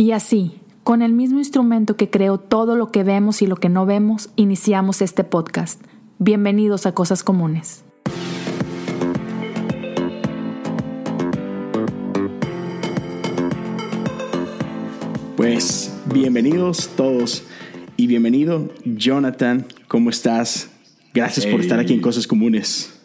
Y así, con el mismo instrumento que creó todo lo que vemos y lo que no vemos, iniciamos este podcast. Bienvenidos a Cosas Comunes. Pues bienvenidos todos y bienvenido Jonathan, ¿cómo estás? Gracias por estar aquí en Cosas Comunes.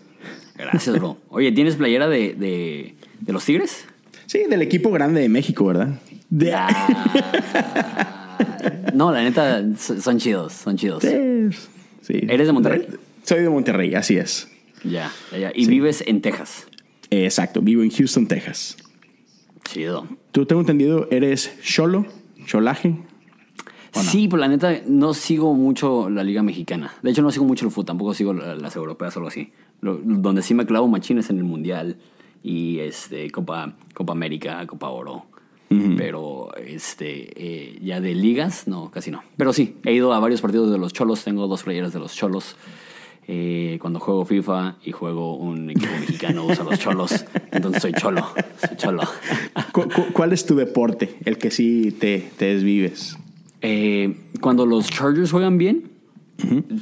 Gracias, bro. Oye, ¿tienes playera de, de, de los Tigres? Sí, del equipo grande de México, ¿verdad? De... no, la neta, son chidos, son chidos. Sí. ¿Eres de Monterrey? Soy de Monterrey, así es. Ya, ya, Y vives en Texas. Exacto, vivo en Houston, Texas. Chido. Tú tengo entendido, eres cholo, cholaje. Sí, pero la neta no sigo mucho la liga mexicana. De hecho, no sigo mucho el fútbol, tampoco sigo las europeas o algo así. donde sí me clavo machines en el mundial y este Copa, Copa América, Copa Oro. Pero este eh, ya de ligas, no, casi no. Pero sí, he ido a varios partidos de los Cholos, tengo dos playeras de los Cholos. Eh, cuando juego FIFA y juego un equipo mexicano uso los cholos, entonces soy cholo, soy cholo. cuál es tu deporte, el que sí te, te desvives? Eh, cuando los Chargers juegan bien,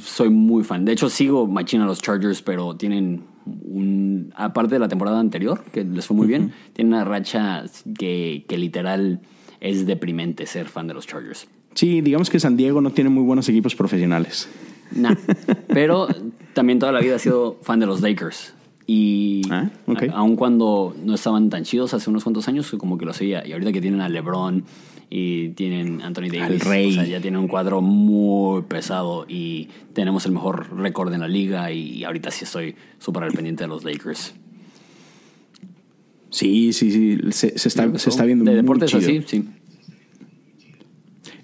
soy muy fan. De hecho, sigo machina los Chargers, pero tienen un. Aparte de la temporada anterior, que les fue muy bien, tienen una racha que, que literal es deprimente ser fan de los Chargers. Sí, digamos que San Diego no tiene muy buenos equipos profesionales. No, pero también toda la vida he sido fan de los Lakers. Y ah, aun cuando no estaban tan chidos hace unos cuantos años, como que lo seguía. Y ahorita que tienen a LeBron y tienen Anthony Davis, rey. O sea, ya tienen un cuadro muy pesado y tenemos el mejor récord en la liga. Y, ahorita sí estoy súper al pendiente de los Lakers. Sí, sí, sí. Se, está, se está viendo De deportes así, sí.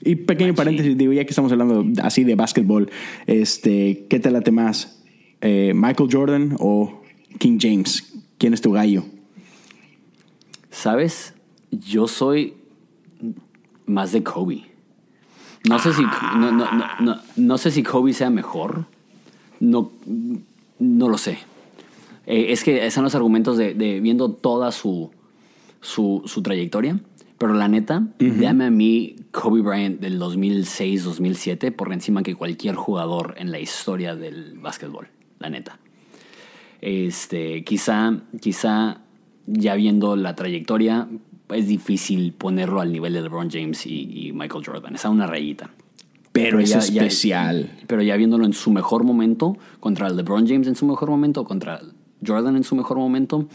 Y pequeño paréntesis, digo, ya que estamos hablando así de básquetbol, este, ¿qué te late más? Eh, ¿Michael Jordan o King James? ¿Quién es tu gallo? ¿Sabes? Yo soy más de Kobe. No sé si, no, sé si Kobe sea mejor. No, no lo sé. Eh, es que están los argumentos de, viendo toda su, su, su trayectoria. Pero la neta, dame a mí Kobe Bryant del 2006-2007 por encima que cualquier jugador en la historia del básquetbol. La neta. Este, quizá, quizá ya viendo la trayectoria, es difícil ponerlo al nivel de LeBron James y, Michael Jordan. Es a una rayita. Pero, es especial. pero ya viéndolo en su mejor momento, contra LeBron James en su mejor momento, contra Jordan en su mejor momento,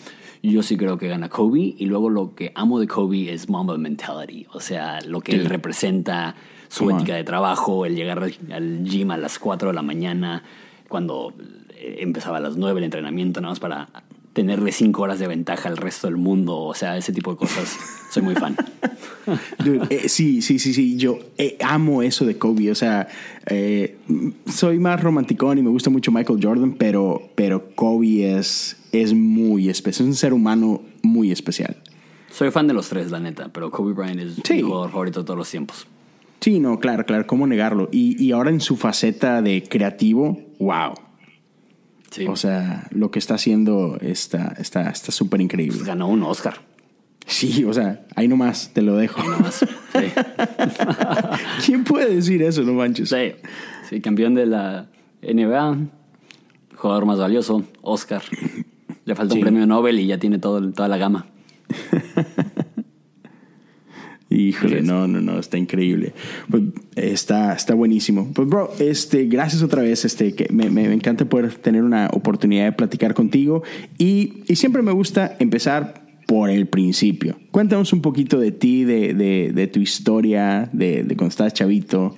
yo sí creo que gana Kobe. Y luego lo que amo de Kobe es Mamba Mentality. O sea, lo que él representa, su ética de trabajo, el llegar al gym a las 4 de la mañana, cuando eh, empezaba a las 9 el entrenamiento, nada más para tenerle 5 horas de ventaja al resto del mundo. O sea, ese tipo de cosas. Soy muy fan. Eh, sí, sí, sí, sí. Yo eh, amo eso de Kobe. O sea, soy más romanticón y me gusta mucho Michael Jordan, pero, pero Kobe es es muy especial. Es un ser humano muy especial. Soy fan de los tres, la neta, pero Kobe Bryant es mi jugador favorito de todos los tiempos. Sí, no, claro, claro, ¿cómo negarlo? Y, ahora en su faceta de creativo, wow. Sí. O sea, lo que está haciendo está súper está, está increíble. Pues ganó un Oscar. Sí, o sea, ahí nomás te lo dejo. Ahí nomás, sí. ¿Quién puede decir eso, no manches? Sí, sí, campeón de la NBA, jugador más valioso, Oscar. Le falta un premio Nobel y ya tiene todo, toda la gama. Híjole, no, no, no, está increíble. Pues, está, está buenísimo. Pues, bro, este, gracias otra vez. Este, que me, me, encanta poder tener una oportunidad de platicar contigo. Y, y, siempre me gusta empezar por el principio. Cuéntanos un poquito de ti, de, de, de tu historia, de, de, cuando estabas chavito.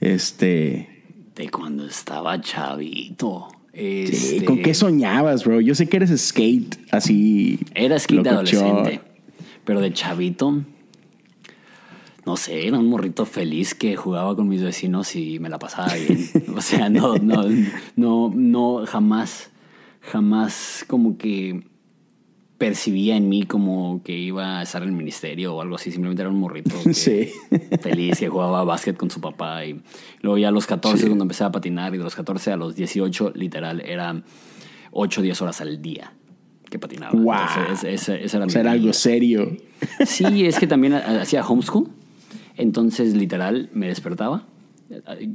Este. De cuando estaba chavito. Este, ¿Con qué soñabas, bro? Yo sé que eres skate así. Era skate adolescente, pero de chavito. No sé, era un morrito feliz que jugaba con mis vecinos y me la pasaba bien. o sea, no, no, no, no, jamás, jamás como que percibía en mí como que iba a estar en el ministerio o algo así. Simplemente era un morrito feliz que jugaba básquet con su papá. Y luego ya a los 14 cuando empecé a patinar y de los 14 a los 18 literal era 8 o 10 horas al día que patinaba. Wow. ese, era, algo serio. Sí, es que también hacía homeschool. Entonces, literal, me despertaba.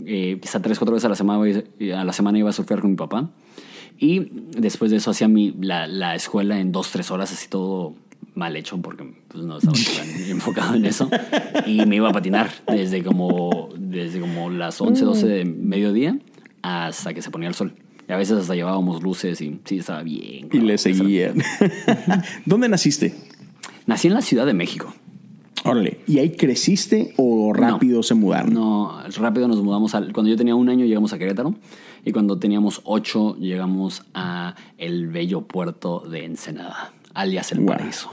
Eh, quizá tres, cuatro veces a la, semana, a la semana iba a surfear con mi papá. Y después de eso hacía mi, la, la escuela en dos, tres horas, así todo mal hecho porque pues, no estaba tan enfocado en eso. Y me iba a patinar desde como, desde como las 11, 12 de mediodía hasta que se ponía el sol. Y a veces hasta llevábamos luces y sí, estaba bien. Y le seguían. ¿Dónde naciste? Nací en la Ciudad de México. Órale, ¿y ahí creciste o rápido se mudaron? No, rápido nos mudamos. Al, cuando yo tenía un año llegamos a Querétaro y cuando teníamos ocho llegamos a el bello puerto de Ensenada, alias el paraíso.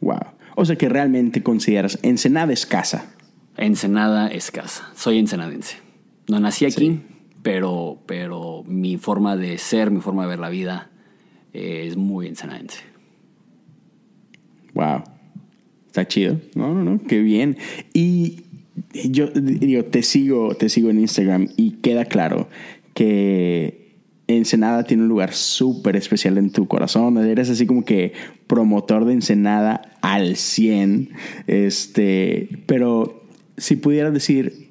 Wow. O sea que realmente consideras Ensenada es casa. Ensenada es casa. Soy ensenadense. No nací aquí, pero, pero mi forma de ser, mi forma de ver la vida es muy ensenadense. Wow. Está chido. No, no, no. Qué bien. Y yo digo, te sigo, te sigo en Instagram y queda claro que Ensenada tiene un lugar súper especial en tu corazón. Eres así como que promotor de Ensenada al 100. Este, pero si pudieras decir,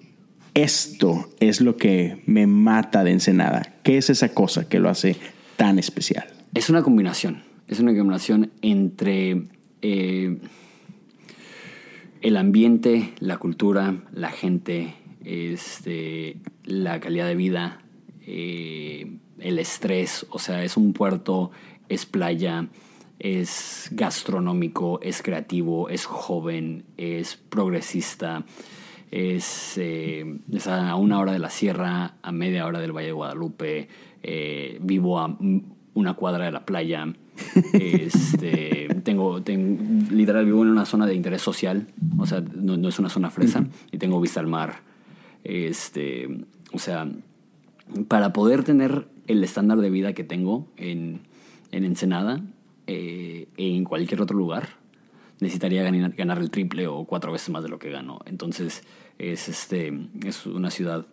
esto es lo que me mata de Ensenada, ¿qué es esa cosa que lo hace tan especial? Es una combinación. Es una combinación entre eh, el ambiente, la cultura, la gente, este, la calidad de vida, eh, el estrés. O sea, es un puerto, es playa, es gastronómico, es creativo, es joven, es progresista, es, eh, a una hora de la sierra, a media hora del Valle de Guadalupe, vivo a una cuadra de la playa. Este, tengo, tengo, literal, vivo en una zona de interés social, o sea, no, es una zona fresa, y tengo vista al mar. Este, o sea, para poder tener el estándar de vida que tengo en, en Ensenada, eh, en cualquier otro lugar, necesitaría ganar, ganar, el triple o cuatro veces más de lo que gano. Entonces, es, este, es una ciudad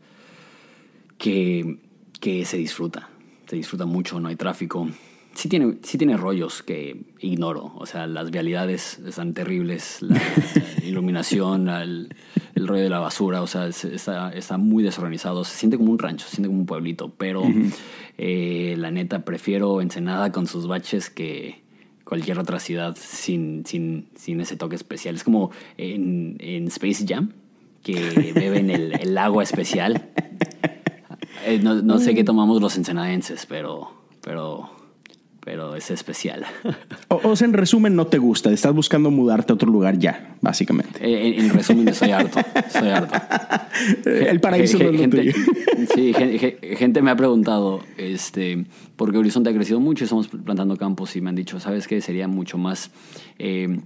que, que se disfruta, se disfruta mucho, no hay tráfico sí tiene, sí tiene rollos que ignoro. O sea, las vialidades están terribles, la, iluminación, el, rollo de la basura, o sea, está, está, muy desorganizado. Se siente como un rancho, se siente como un pueblito, pero eh, la neta prefiero Ensenada con sus baches que cualquier otra ciudad sin, sin, sin ese toque especial. Es como en, en Space Jam, que beben el, el agua especial. Eh, no, no sé qué tomamos los ensenadenses, pero, pero pero es especial. O, sea, en resumen, no te gusta, estás buscando mudarte a otro lugar ya, básicamente. Eh, en, resumen, soy harto, soy harto. El paraíso no gente, Sí, gente, me ha preguntado, este, porque Horizonte ha crecido mucho, estamos plantando campos y me han dicho, ¿sabes qué? Sería mucho más eh,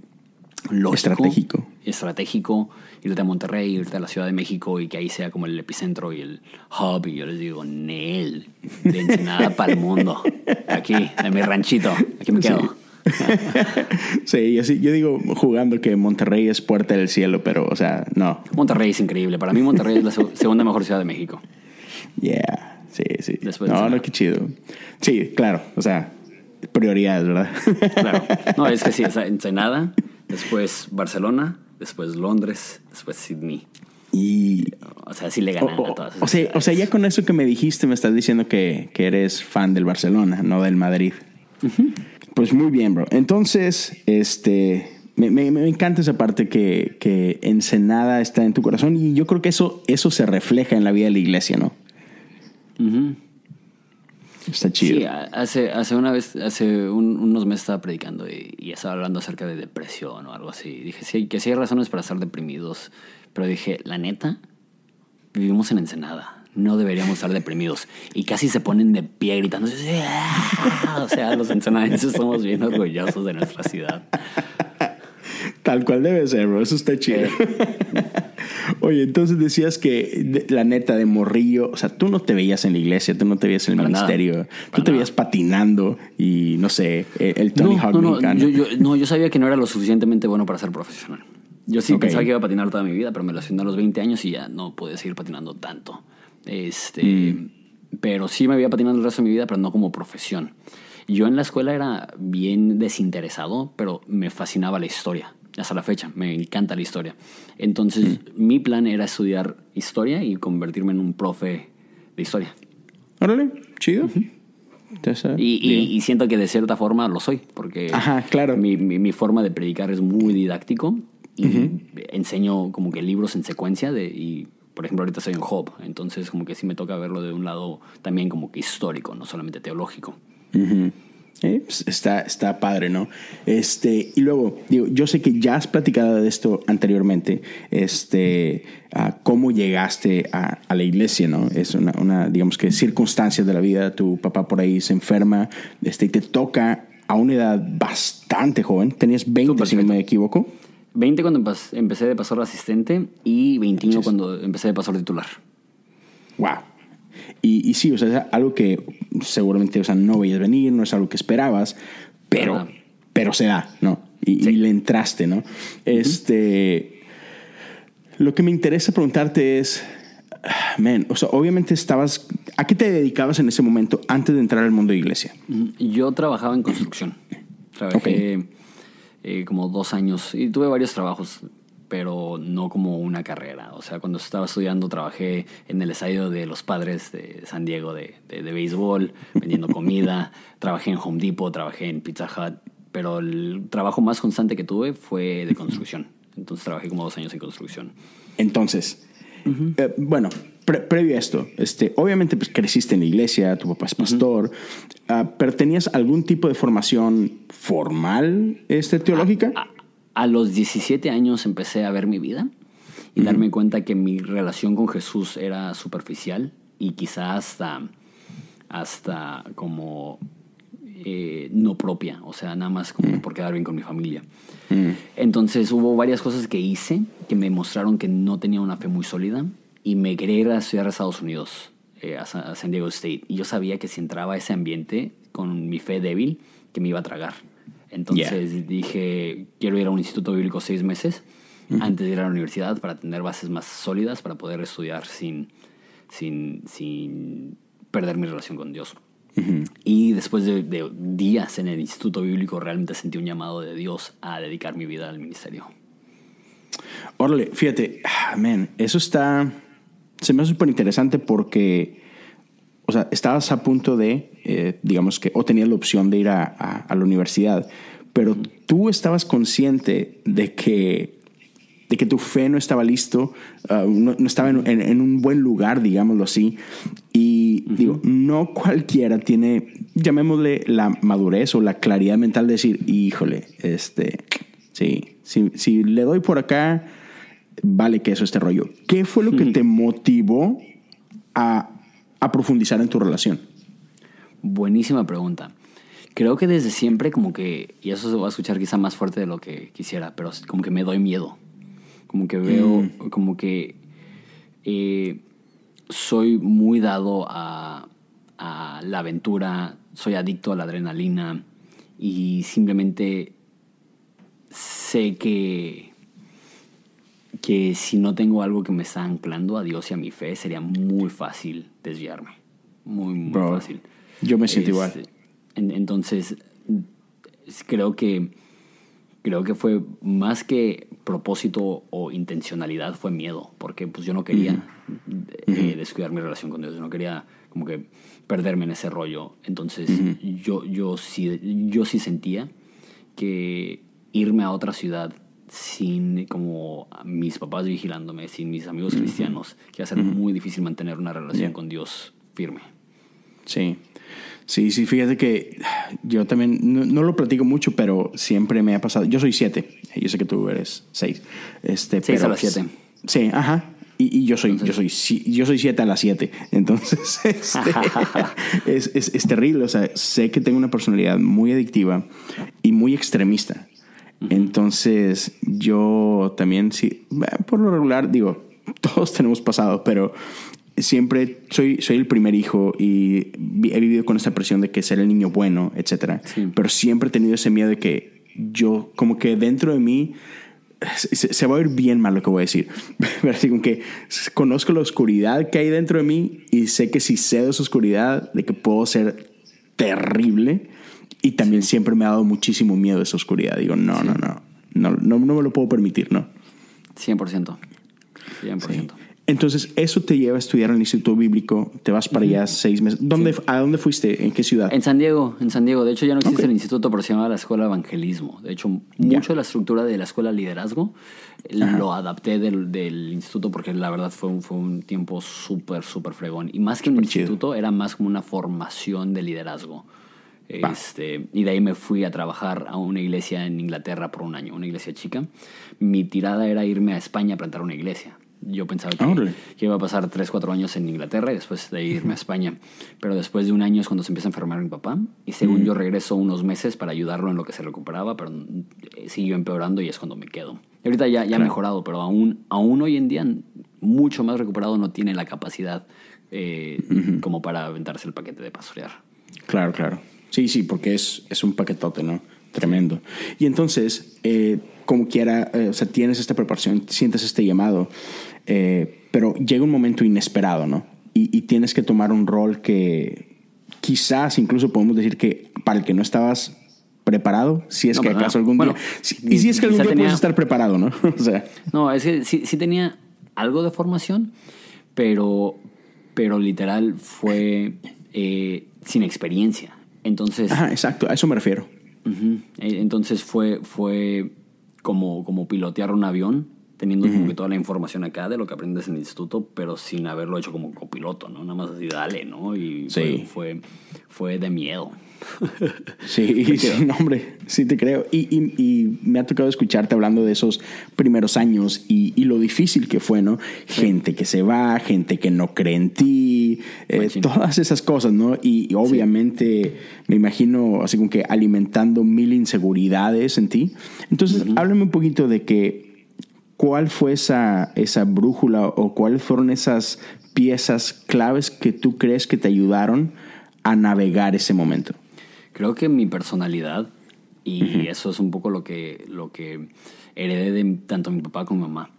estratégico. Estratégico irte a Monterrey, irte a la Ciudad de México y que ahí sea como el epicentro y el hub. Y yo les digo, Nel, de Ensenada para el mundo. Aquí, en mi ranchito. Aquí me quedo. Sí. yo digo jugando que Monterrey es puerta del cielo, pero, o sea, no. Monterrey es increíble. Para mí, Monterrey es la segunda mejor ciudad de México. Yeah, sí, sí. no, no, qué chido. Sí, claro, o sea, prioridades, ¿verdad? Claro. No, es que sí, Ensenada, después Barcelona, después Londres, después Sydney. Y, o sea, sí le ganan a todas. O sea, o sea, ya con eso que me dijiste, me estás diciendo que, que eres fan del Barcelona, no del Madrid. Pues muy bien, bro. Entonces, este. Me, me, me, encanta esa parte que, que Ensenada está en tu corazón y yo creo que eso, eso se refleja en la vida de la iglesia, ¿no? Está chido. Sí, hace, hace una vez, hace unos meses estaba predicando y, estaba hablando acerca de depresión o algo así. Dije, sí, que sí hay razones para estar deprimidos, pero dije, la neta, vivimos en Ensenada. No deberíamos estar deprimidos. Y casi se ponen de pie gritando. O sea, los ensenadenses somos bien orgullosos de nuestra ciudad. Tal cual debe ser, bro. Eso está chido. Oye, entonces decías que la neta de morrillo, o sea, tú no te veías en la iglesia, tú no te veías en el ministerio, tú te veías patinando y no sé, el Tony Hawk no, no, yo, no, yo sabía que no era lo suficientemente bueno para ser profesional. Yo sí pensaba que iba a patinar toda mi vida, pero me lo hacía a los 20 años y ya no pude seguir patinando tanto. Este, mm. Pero sí me había patinado el resto de mi vida, pero no como profesión. Yo en la escuela era bien desinteresado, pero me fascinaba la historia hasta la fecha, me encanta la historia. Entonces, mi plan era estudiar historia y convertirme en un profe de historia. Órale, chido. Y, y, siento que de cierta forma lo soy, porque Ajá, claro. mi, mi, forma de predicar es muy didáctico y enseño como que libros en secuencia de, y por ejemplo ahorita soy en Job, entonces como que sí me toca verlo de un lado también como que histórico, no solamente teológico. Eh, está, está padre, ¿no? Este, y luego, digo, yo sé que ya has platicado de esto anteriormente, este, cómo llegaste a, la iglesia, ¿no? Es una, una, digamos que, circunstancias de la vida, tu papá por ahí se enferma, este, y te toca a una edad bastante joven, tenías 20, si no me equivoco. 20 cuando empecé de pasar asistente y 21 cuando empecé de pasar titular. Wow. Y, sí, o sea, es algo que seguramente, o sea, no veías venir, no es algo que esperabas, pero, pero se da, ¿no? Y, le entraste, ¿no? Este. Lo que me interesa preguntarte es. Man, o sea, obviamente estabas. ¿A qué te dedicabas en ese momento antes de entrar al mundo de iglesia? Yo trabajaba en construcción. Trabajé eh, como dos años y tuve varios trabajos pero no como una carrera. O sea, cuando estaba estudiando trabajé en el estadio de los padres de San Diego de, de, béisbol, vendiendo comida, trabajé en Home Depot, trabajé en Pizza Hut, pero el trabajo más constante que tuve fue de construcción. Entonces trabajé como dos años en construcción. Entonces, eh, bueno, previo a esto, este, obviamente pues, creciste en la iglesia, tu papá es pastor, ah, pero ¿tenías algún tipo de formación formal este, teológica? Ah, ah, a los 17 años empecé a ver mi vida y darme cuenta que mi relación con Jesús era superficial y quizá hasta, hasta como eh, no propia, o sea, nada más como por quedar bien con mi familia. Entonces hubo varias cosas que hice que me mostraron que no tenía una fe muy sólida y me quería ir a estudiar a Estados Unidos, eh, a San Diego State. Y yo sabía que si entraba a ese ambiente con mi fe débil, que me iba a tragar. Entonces dije, quiero ir a un instituto bíblico seis meses antes de ir a la universidad para tener bases más sólidas para poder estudiar sin, sin, sin perder mi relación con Dios. Y después de, días en el instituto bíblico realmente sentí un llamado de Dios a dedicar mi vida al ministerio. Órale, fíjate, amén, eso está, se me hace súper interesante porque, o sea, estabas a punto de eh, digamos que, o tenías la opción de ir a, a, la universidad, pero tú estabas consciente de que, de que tu fe no estaba listo, uh, no, estaba en, en, un buen lugar, digámoslo así. Y digo, no cualquiera tiene, llamémosle la madurez o la claridad mental de decir, híjole, este, sí, si, si le doy por acá, vale que eso este rollo. ¿Qué fue lo que te motivó a, a profundizar en tu relación? Buenísima pregunta. Creo que desde siempre como que, y eso se va a escuchar quizá más fuerte de lo que quisiera, pero como que me doy miedo. Como que veo, mm. como que eh, soy muy dado a, a la aventura, soy adicto a la adrenalina y simplemente sé que, que si no tengo algo que me está anclando a Dios y a mi fe, sería muy fácil desviarme. Muy, muy fácil. Yo me siento igual. Entonces, creo que, creo que fue más que propósito o intencionalidad, fue miedo, porque pues yo no quería eh, descuidar mi relación con Dios, yo no quería como que perderme en ese rollo. Entonces, yo, yo, sí, yo sí sentía que irme a otra ciudad sin como mis papás vigilándome, sin mis amigos cristianos, que iba a ser muy difícil mantener una relación con Dios firme. Sí. Sí, sí, fíjate que yo también no, lo platico mucho, pero siempre me ha pasado. Yo soy siete, yo sé que tú eres seis. Este, seis a las siete. Sí, ajá. Y, yo soy, yo soy, yo soy siete a las siete. Entonces, este, es, es, es, terrible. O sea, sé que tengo una personalidad muy adictiva y muy extremista. Entonces, yo también, sí, por lo regular, digo, todos tenemos pasado, pero siempre soy, soy el primer hijo y he vivido con esta presión de que ser el niño bueno, etc. Pero siempre he tenido ese miedo de que yo, como que dentro de mí, se, va a oír bien mal lo que voy a decir. Pero así como que conozco la oscuridad que hay dentro de mí y sé que si cedo esa oscuridad, de que puedo ser terrible. Y también siempre me ha dado muchísimo miedo esa oscuridad. Digo, no, no, no. no, no, no me lo puedo permitir, ¿no? 100%. 100%. Entonces, eso te lleva a estudiar en el Instituto Bíblico, te vas para allá seis meses. ¿Dónde, ¿A dónde fuiste? ¿En qué ciudad? En San Diego, en San Diego. De hecho, ya no existe el instituto, pero se llamaba la Escuela de Evangelismo. De hecho, mucho de la estructura de la Escuela de Liderazgo lo adapté del, del, instituto porque la verdad fue un, fue un tiempo súper, súper fregón. Y más que un instituto, era más como una formación de liderazgo. Este, y de ahí me fui a trabajar a una iglesia en Inglaterra por un año, una iglesia chica. Mi tirada era irme a España a plantar una iglesia. Yo pensaba que, iba a pasar 3, 4 años en Inglaterra y después de irme a España. Pero después de un año es cuando se empieza a enfermar mi papá. Y según yo regreso unos meses para ayudarlo en lo que se recuperaba, pero eh, siguió empeorando y es cuando me quedo. Y ahorita ya, ya ha mejorado, pero aún, aún hoy en día, mucho más recuperado, no tiene la capacidad eh, como para aventarse el paquete de pastorear. Claro, claro. Sí, sí, porque es, es un paquetote, ¿no? Tremendo. Y entonces, eh, como quiera, o sea, tienes esta preparación, sientes este llamado. Eh, pero llega un momento inesperado, ¿no? Y, tienes que tomar un rol que quizás incluso podemos decir que para el que no estabas preparado, si es que acaso algún día... y si es que algún día puedes estar preparado, ¿no? o sea. No, es que sí, sí, tenía algo de formación, pero, pero literal fue eh, sin experiencia. Entonces... Ajá, exacto, a eso me refiero. Entonces fue, fue como, como pilotear un avión teniendo como que toda la información acá de lo que aprendes en el instituto, pero sin haberlo hecho como copiloto, ¿no? Nada más así, dale, ¿no? Y fue, fue, de miedo. Sí, sí, hombre, sí te creo. Y, y, me ha tocado escucharte hablando de esos primeros años y, y lo difícil que fue, ¿no? Gente que se va, gente que no cree en ti, eh, todas esas cosas, ¿no? Y, obviamente me imagino así como que alimentando mil inseguridades en ti. Entonces, háblame un poquito de que ¿cuál fue esa, esa brújula o cuáles fueron esas piezas claves que tú crees que te ayudaron a navegar ese momento? Creo que mi personalidad, y eso es un poco lo que, lo que heredé de tanto mi papá como mi mamá,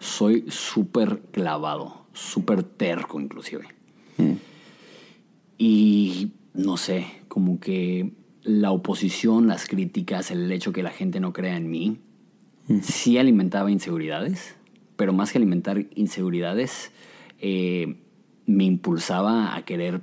soy súper clavado, súper terco inclusive. Mm. Y no sé, como que la oposición, las críticas, el hecho que la gente no crea en mí, sí alimentaba inseguridades, pero más que alimentar inseguridades, eh, me impulsaba a querer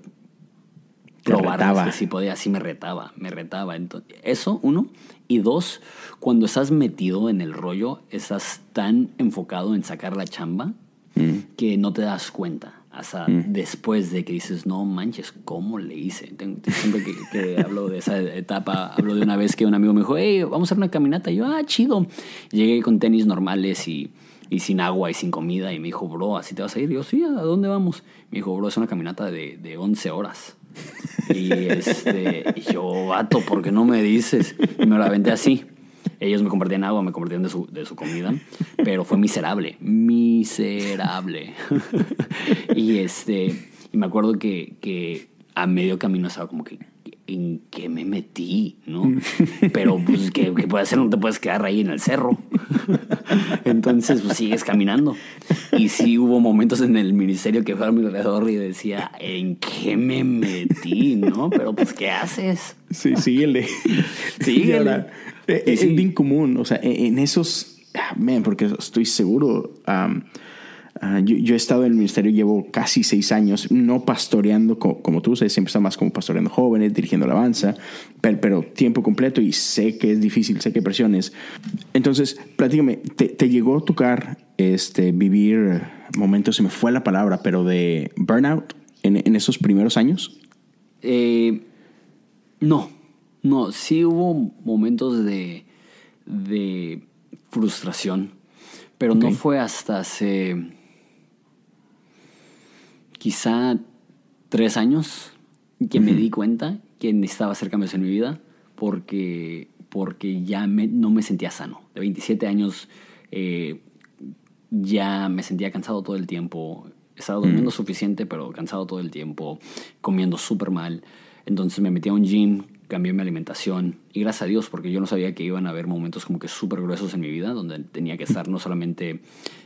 probar que si podía, así me retaba, me retaba. Entonces, eso, uno. Y dos, cuando estás metido en el rollo, estás tan enfocado en sacar la chamba mm. que no te das cuenta hasta mm. después de que dices, no manches, ¿cómo le hice? Siempre que, hablo de esa etapa, hablo de una vez que un amigo me dijo, hey, vamos a hacer una caminata. Y yo, ah, chido. Llegué con tenis normales y, y, sin agua y sin comida. Y me dijo, bro, ¿así te vas a ir? Y yo, sí, ¿a dónde vamos? Me dijo, bro, es una caminata de, de 11 horas. Y, este, y yo, vato, ¿por qué no me dices? Y me la aventé así. Ellos me compartían agua, me compartían de su, de su comida, pero fue miserable, miserable. y este, y me acuerdo que, que a medio camino estaba como que, ¿en qué me metí? ¿no? Pero, pues, ¿qué, ¿qué puedes hacer? No te puedes quedar ahí en el cerro. Entonces, pues sigues caminando. Y sí hubo momentos en el ministerio que fue a mi alrededor y decía, ¿en qué me metí? ¿No? Pero, pues, ¿qué haces? Sí, síguele. Síguele. Eh, es, bien común, o sea, en, esos, ah, man, porque estoy seguro, ah, yo, he estado en el ministerio, llevo casi seis años, no pastoreando como, tú, sé, siempre está más como pastoreando jóvenes, dirigiendo alabanza, pero, pero, tiempo completo y sé que es difícil, sé que presiones. Entonces, platícame, ¿te, llegó a tocar este, vivir momentos, se me fue la palabra, pero de burnout en, en esos primeros años? Eh, no, no, sí hubo momentos de, de frustración, pero no fue hasta hace quizá tres años que me di cuenta que necesitaba hacer cambios en mi vida porque, porque ya no me sentía sano. De 27 años eh, ya me sentía cansado todo el tiempo. Estaba durmiendo suficiente, pero cansado todo el tiempo, comiendo súper mal. Entonces me metí a un gym cambié mi alimentación y gracias a Dios porque yo no sabía que iban a haber momentos como que súper gruesos en mi vida donde tenía que estar no solamente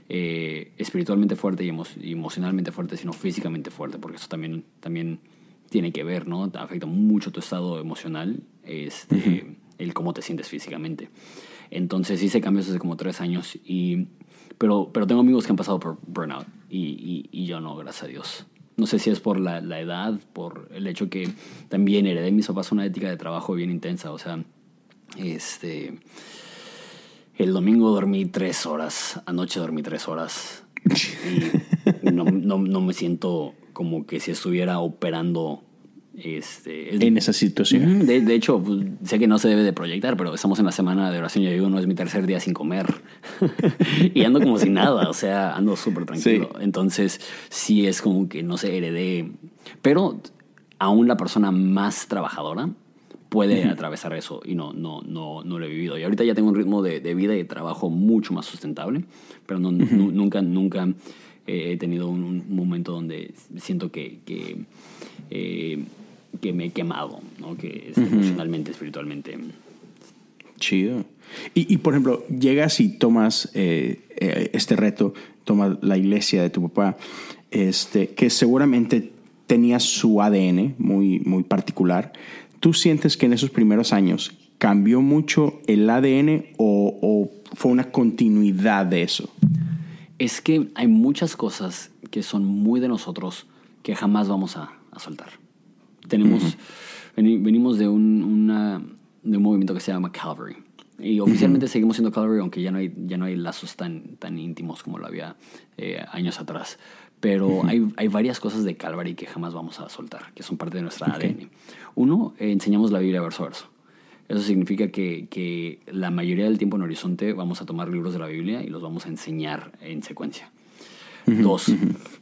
eh, espiritualmente fuerte y, emocionalmente fuerte sino físicamente fuerte porque eso también, también tiene que ver, ¿no? Afecta mucho tu estado emocional, este, el cómo te sientes físicamente. Entonces hice cambios hace como tres años. Y, pero, pero tengo amigos que han pasado por burnout y, y, yo no, gracias a Dios. No sé si es por la, la, edad, por el hecho que también heredé mis papás una ética de trabajo bien intensa. O sea, este... El domingo dormí tres horas, anoche dormí tres horas. Y no, no, no me siento como que si estuviera operando este, en esa situación. De, hecho, pues, sé que no se debe de proyectar, pero estamos en la semana de oración. Yo digo, no es mi tercer día sin comer. y ando como sin nada, o sea, ando súper tranquilo. Entonces, sí es como que no se heredé. Pero aún la persona más trabajadora puede atravesar eso y no, no, no, no lo he vivido. Y ahorita ya tengo un ritmo de, vida y de trabajo mucho más sustentable, pero no, nunca, nunca he tenido un, momento donde siento que, que eh, que me he quemado, ¿no? Que es emocionalmente, espiritualmente. Chido. Y, y, por ejemplo, llegas y tomas eh, eh, este reto, tomas la iglesia de tu papá, este, que seguramente tenía su ADN muy, muy particular. ¿Tú sientes que en esos primeros años cambió mucho el ADN o, o fue una continuidad de eso? Es que hay muchas cosas que son muy de nosotros que jamás vamos a, a soltar. Tenemos, venimos de un, una, de un movimiento que se llama Calvary. Y oficialmente seguimos siendo Calvary, aunque ya no hay, ya no hay lazos tan, tan íntimos como lo había eh, años atrás. Pero hay, hay, varias cosas de Calvary que jamás vamos a soltar, que son parte de nuestra ADN. Uno, eh, enseñamos la Biblia verso a verso. Eso significa que, que, la mayoría del tiempo en Horizonte vamos a tomar libros de la Biblia y los vamos a enseñar en secuencia. Dos,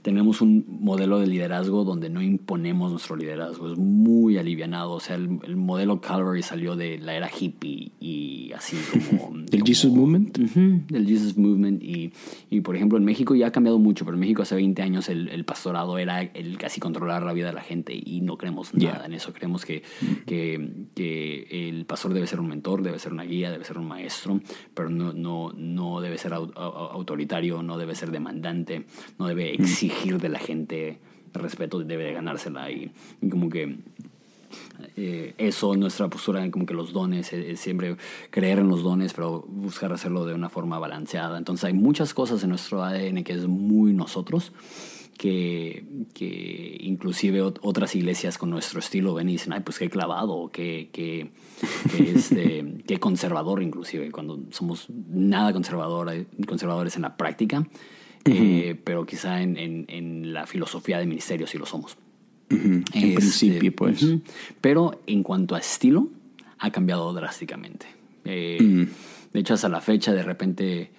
tenemos un modelo de liderazgo donde no imponemos nuestro liderazgo, es muy alivianado. O sea, el, modelo Calvary salió de la era hippie y así como. ¿Del Jesus Movement? del Jesus Movement. Y, y, por ejemplo, en México ya ha cambiado mucho, pero en México hace 20 años el, el pastorado era el casi controlar la vida de la gente y no creemos nada en eso. Creemos que, que, que, el pastor debe ser un mentor, debe ser una guía, debe ser un maestro, pero no, no, no debe ser autoritario, no debe ser demandante no debe exigir de la gente respeto, debe de ganársela y, como que eh, eso, nuestra postura, como que los dones, es, siempre creer en los dones, pero buscar hacerlo de una forma balanceada. Entonces hay muchas cosas en nuestro ADN que es muy nosotros, que, que inclusive otras iglesias con nuestro estilo ven y dicen, ay, pues qué clavado, qué, qué, este, qué conservador inclusive, cuando somos nada conservador, conservadores en la práctica eh, pero quizá en, en, la filosofía de ministerio sí lo somos. En este, principio, pues. Pero en cuanto a estilo, ha cambiado drásticamente. Eh, de hecho, hasta la fecha, de repente,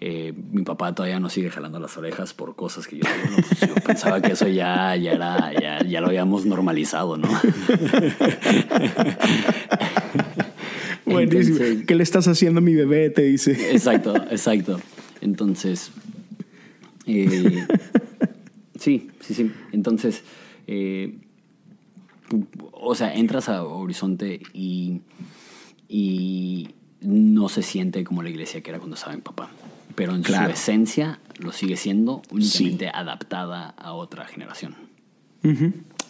eh, mi papá todavía nos sigue jalando las orejas por cosas que yo, pues, yo pensaba que eso ya, ya, era, ya, ya lo habíamos normalizado, ¿no? Buenísimo. ¿Qué le estás haciendo a mi bebé? Te dice. Exacto, exacto. Entonces, eh, sí, sí, sí. Entonces, eh, o sea, entras a Horizonte y, y no se siente como la iglesia que era cuando estaba mi papá. Pero en su esencia lo sigue siendo únicamente adaptada a otra generación.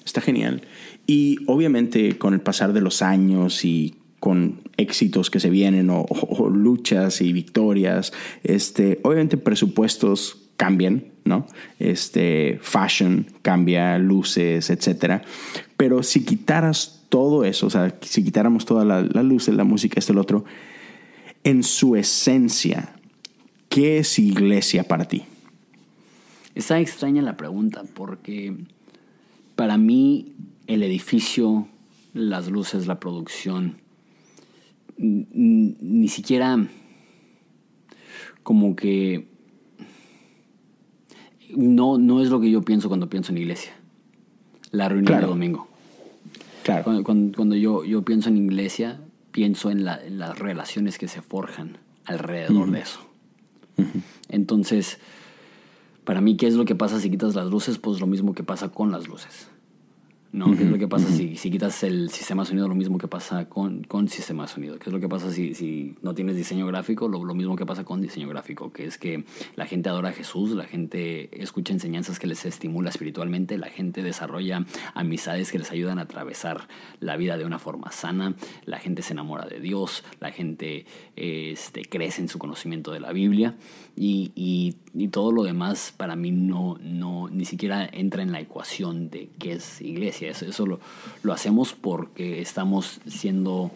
Está genial. Y obviamente con el pasar de los años y con éxitos que se vienen o, o luchas y victorias, este, obviamente presupuestos cambian, ¿no? Este, fashion cambia, luces, etcétera. Pero si quitaras todo eso, o sea, si quitáramos todas las la luces, la música, esto, el otro, en su esencia, ¿qué es iglesia para ti? Está extraña la pregunta porque para mí el edificio, las luces, la producción, ni siquiera como que no, no es lo que yo pienso cuando pienso en iglesia. La reunión de domingo. Claro. Cuando, yo, yo pienso en iglesia, pienso en, las relaciones que se forjan alrededor de eso. Entonces, para mí, ¿qué es lo que pasa si quitas las luces? Pues lo mismo que pasa con las luces. ¿No? ¿Qué es lo que pasa si, si, quitas el sistema de sonido? Lo mismo que pasa con, con sistema de sonido. ¿Qué es lo que pasa si, si no tienes diseño gráfico? Lo, lo, mismo que pasa con diseño gráfico, que es que la gente adora a Jesús, la gente escucha enseñanzas que les estimula espiritualmente, la gente desarrolla amistades que les ayudan a atravesar la vida de una forma sana, la gente se enamora de Dios, la gente este, crece en su conocimiento de la Biblia y, y, y todo lo demás para mí no, no, ni siquiera entra en la ecuación de qué es iglesia eso, lo, lo, hacemos porque estamos siendo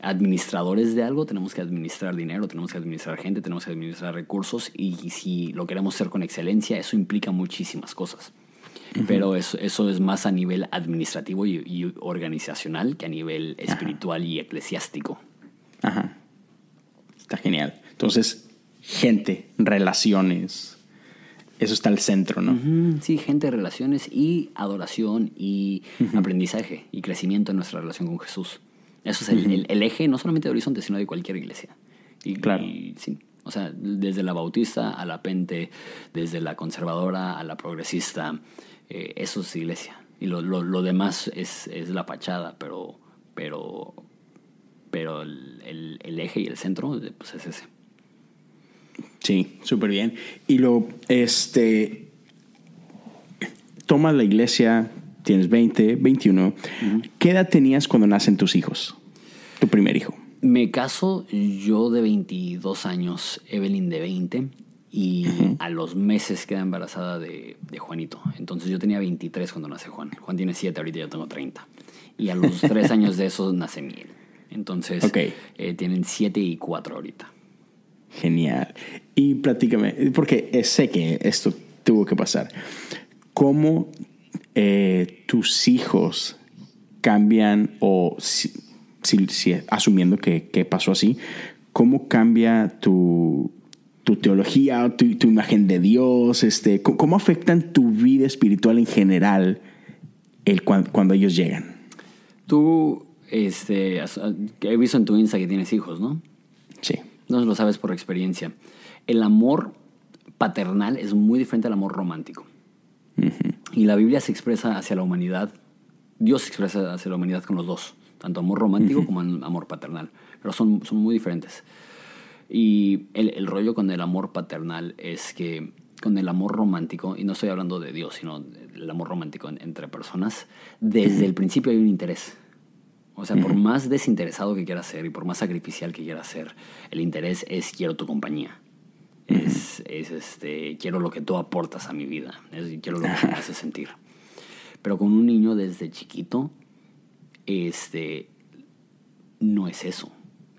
administradores de algo, tenemos que administrar dinero, tenemos que administrar gente, tenemos que administrar recursos y, si lo queremos hacer con excelencia, eso implica muchísimas cosas. Pero eso, eso es más a nivel administrativo y, organizacional que a nivel espiritual y eclesiástico. Ajá. Está genial. Entonces, gente, relaciones, eso está al centro, ¿no? Sí, gente, relaciones y adoración y aprendizaje y crecimiento en nuestra relación con Jesús. Eso es el, eje no solamente de Horizonte, sino de cualquier iglesia. Y, claro. sí, o sea, desde la bautista a la pente, desde la conservadora a la progresista, eh, eso es iglesia. Y lo, lo, demás es, es, la fachada, pero, pero, pero el, el eje y el centro pues es ese. Sí, súper bien. Y lo, este, tomas la iglesia, tienes 20, 21. ¿Qué edad tenías cuando nacen tus hijos? Tu primer hijo. Me caso yo de 22 años, Evelyn de 20, y a los meses queda embarazada de, de, Juanito. Entonces yo tenía 23 cuando nace Juan. Juan tiene 7, ahorita yo tengo 30. Y a los 3 años de eso nace Miel. Entonces eh, tienen 7 y 4 ahorita. Genial. Y platícame, porque sé que esto tuvo que pasar. ¿Cómo eh, tus hijos cambian o si, asumiendo que, que, pasó así, cómo cambia tu, tu teología, tu, tu, imagen de Dios? Este, ¿Cómo afectan tu vida espiritual en general el, cuando, cuando ellos llegan? Tú, este, he visto en tu Insta que tienes hijos, ¿no? Sí no lo sabes por experiencia. El amor paternal es muy diferente al amor romántico. Y la Biblia se expresa hacia la humanidad, Dios se expresa hacia la humanidad con los dos, tanto amor romántico como amor paternal, pero son, son muy diferentes. Y el, el, rollo con el amor paternal es que con el amor romántico, y no estoy hablando de Dios, sino el amor romántico entre personas, desde el principio hay un interés. O sea, por más desinteresado que quiera ser y por más sacrificial que quiera ser, el interés es quiero tu compañía. es, es, este, quiero lo que tú aportas a mi vida. Es, quiero lo que me hace sentir. Pero con un niño desde chiquito, este, no es eso.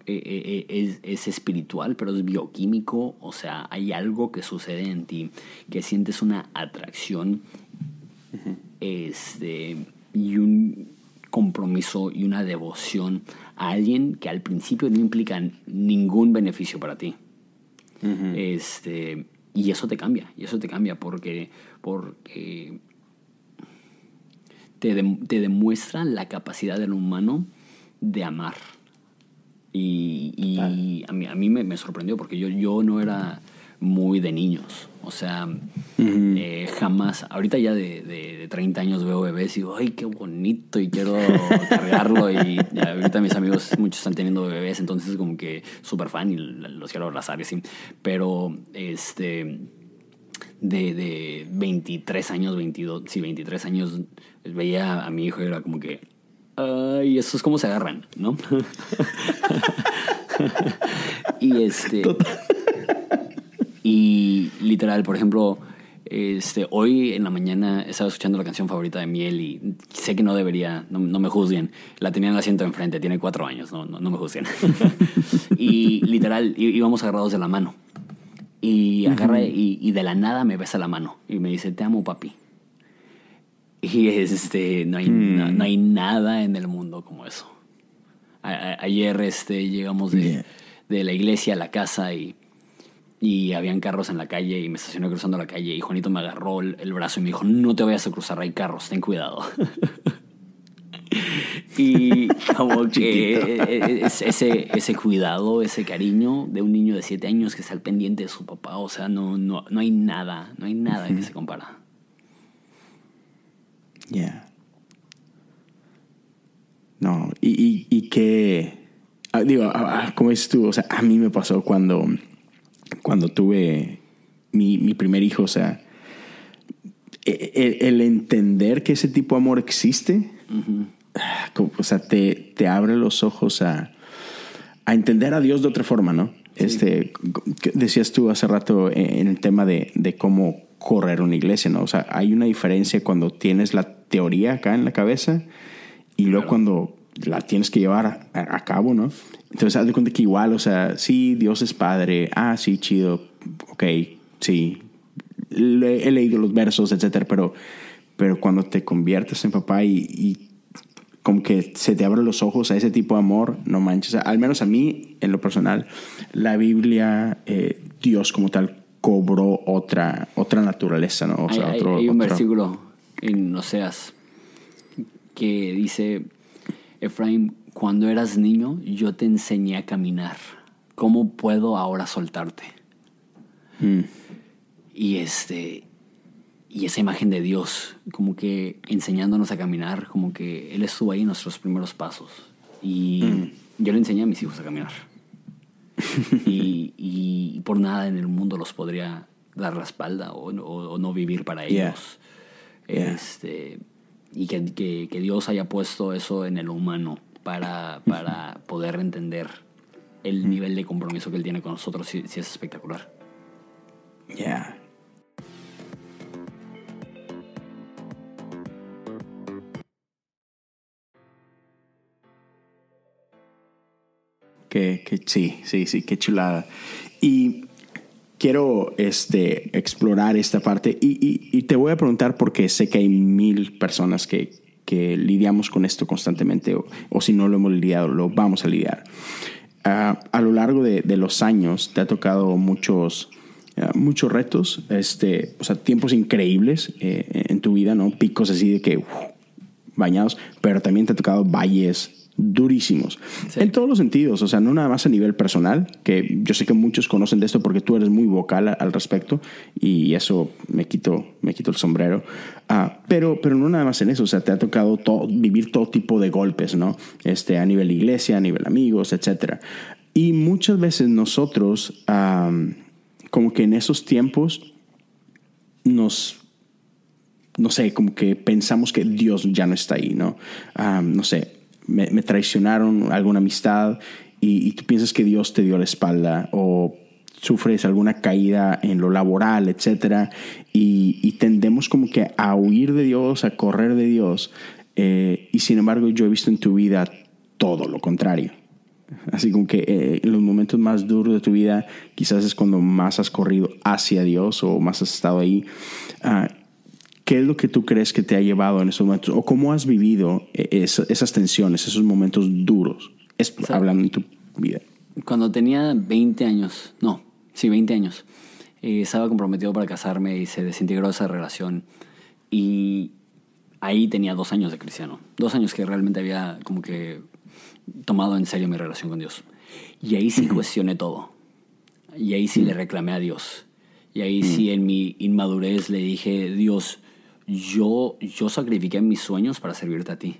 E, e, e, es, es, espiritual, pero es bioquímico. O sea, hay algo que sucede en ti que sientes una atracción este, y un compromiso y una devoción a alguien que al principio no implica ningún beneficio para ti. este, y eso te cambia, y eso te cambia porque, porque te, te demuestra la capacidad del humano de amar. Y, a mí, a mí me, me, sorprendió porque yo, yo no era muy de niños. O sea, eh, jamás, ahorita ya de, de, 30 años veo bebés y digo, ay, qué bonito y quiero cargarlo. Y ahorita mis amigos, muchos están teniendo bebés, entonces como que súper fan y los quiero abrazar y así. Pero, este, de, de 23 años, 22, sí, 23 años, veía a mi hijo y era como que, ay, eso es como se agarran, ¿no? y este... Y literal, por ejemplo, este, hoy en la mañana estaba escuchando la canción favorita de Miel y sé que no debería, no, me juzguen. La tenía en el asiento enfrente, tiene cuatro años, no, no, me juzguen. y literal, íbamos agarrados de la mano. Y agarra y, de la nada me besa la mano y me dice, te amo, papi. Y este, no hay, no, mm. hay nada en el mundo como eso. ayer este, llegamos de, de la iglesia a la casa y y habían carros en la calle y me estacioné cruzando la calle y Juanito me agarró el, brazo y me dijo, no te vayas a cruzar, hay carros, ten cuidado. y como que ese, ese cuidado, ese cariño de un niño de 7 años que está al pendiente de su papá, o sea, no, no, no hay nada, no hay nada que se compara. Yeah. No, y, y, que, ah, digo, ah, ah, como dices tú, o sea, a mí me pasó cuando, cuando tuve mi, mi primer hijo, o sea, e, el, entender que ese tipo de amor existe, o sea, te, te, abre los ojos a, a, entender a Dios de otra forma, ¿no? Este, decías tú hace rato en el tema de, de cómo correr una iglesia, ¿no? O sea, hay una diferencia cuando tienes la teoría acá en la cabeza y luego cuando la tienes que llevar a, cabo, ¿no? Entonces, haz de cuenta que igual, o sea, sí, Dios es padre, ah, sí, chido, ok, sí, he leído los versos, etcétera, pero, pero cuando te conviertes en papá y, como que se te abren los ojos a ese tipo de amor, no manches. al menos a mí, en lo personal, la Biblia, eh, Dios como tal, cobró otra, otra naturaleza, ¿no? O sea, hay, otro, hay, un versículo en Oseas que dice, Efraín, cuando eras niño yo te enseñé a caminar. ¿Cómo puedo ahora soltarte? Mm. Y este y esa imagen de Dios, como que enseñándonos a caminar, como que Él estuvo ahí en nuestros primeros pasos. Y mm. yo le enseñé a mis hijos a caminar. y, por nada en el mundo los podría dar la espalda o, no vivir para ellos. Este, y que, que, Dios haya puesto eso en el humano para, para poder entender el nivel de compromiso que Él tiene con nosotros, si es espectacular. Yeah. Que, sí, sí, sí, qué chulada. Y quiero este, explorar esta parte y, te voy a preguntar porque sé que hay mil personas que, que lidiamos con esto constantemente o, si no lo hemos lidiado, lo vamos a lidiar. Ah, a lo largo de, los años te ha tocado muchos, ah, muchos retos, este, o sea, tiempos increíbles eh, en tu vida, ¿no? Picos así de que bañados, pero también te ha tocado valles durísimos. En todos los sentidos, o sea, no nada más a nivel personal, que yo sé que muchos conocen de esto porque tú eres muy vocal al respecto y eso me quito, me quito el sombrero. Ah, pero, pero no nada más en eso, o sea, te ha tocado todo, vivir todo tipo de golpes, ¿no? Este, a nivel iglesia, a nivel amigos, etc. Y muchas veces nosotros, como que en esos tiempos, nos no sé, como que pensamos que Dios ya no está ahí, ¿no? no sé, me, traicionaron alguna amistad y, tú piensas que Dios te dio la espalda o sufres alguna caída en lo laboral, etcétera, y, tendemos como que a huir de Dios, a correr de Dios, eh, y sin embargo yo he visto en tu vida todo lo contrario. Así como que eh, en los momentos más duros de tu vida quizás es cuando más has corrido hacia Dios o más has estado ahí. Ah, ¿Qué es lo que tú crees que te ha llevado en esos momentos? ¿O cómo has vivido eh, esas tensiones, esos momentos duros, hablando en tu vida? Cuando tenía 20 años, no, sí, 20 años, eh, estaba comprometido para casarme y se desintegró esa relación. Y ahí tenía dos años de cristiano. Dos años que realmente había como que tomado en serio mi relación con Dios. Y ahí sí cuestioné todo. Y ahí sí le reclamé a Dios. Y ahí sí en mi inmadurez le dije, Dios, yo, yo sacrifiqué mis sueños para servirte a ti.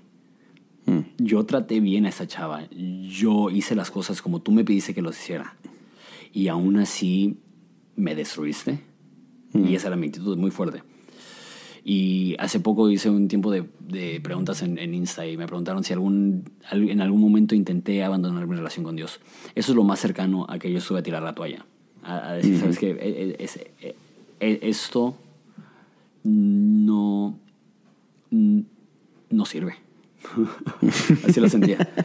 Mm. Yo traté bien a esa chava. Yo hice las cosas como tú me pediste que los hiciera. Y aún así me destruiste. Mm. Y esa era mi actitud muy fuerte. Y hace poco hice un tiempo de, de preguntas en, en, Insta y me preguntaron si algún, en algún momento intenté abandonar mi relación con Dios. Eso es lo más cercano a que yo estuve a tirar la toalla. A, decir, ¿sabes qué? E, e, e, esto no, no sirve. Así lo sentía.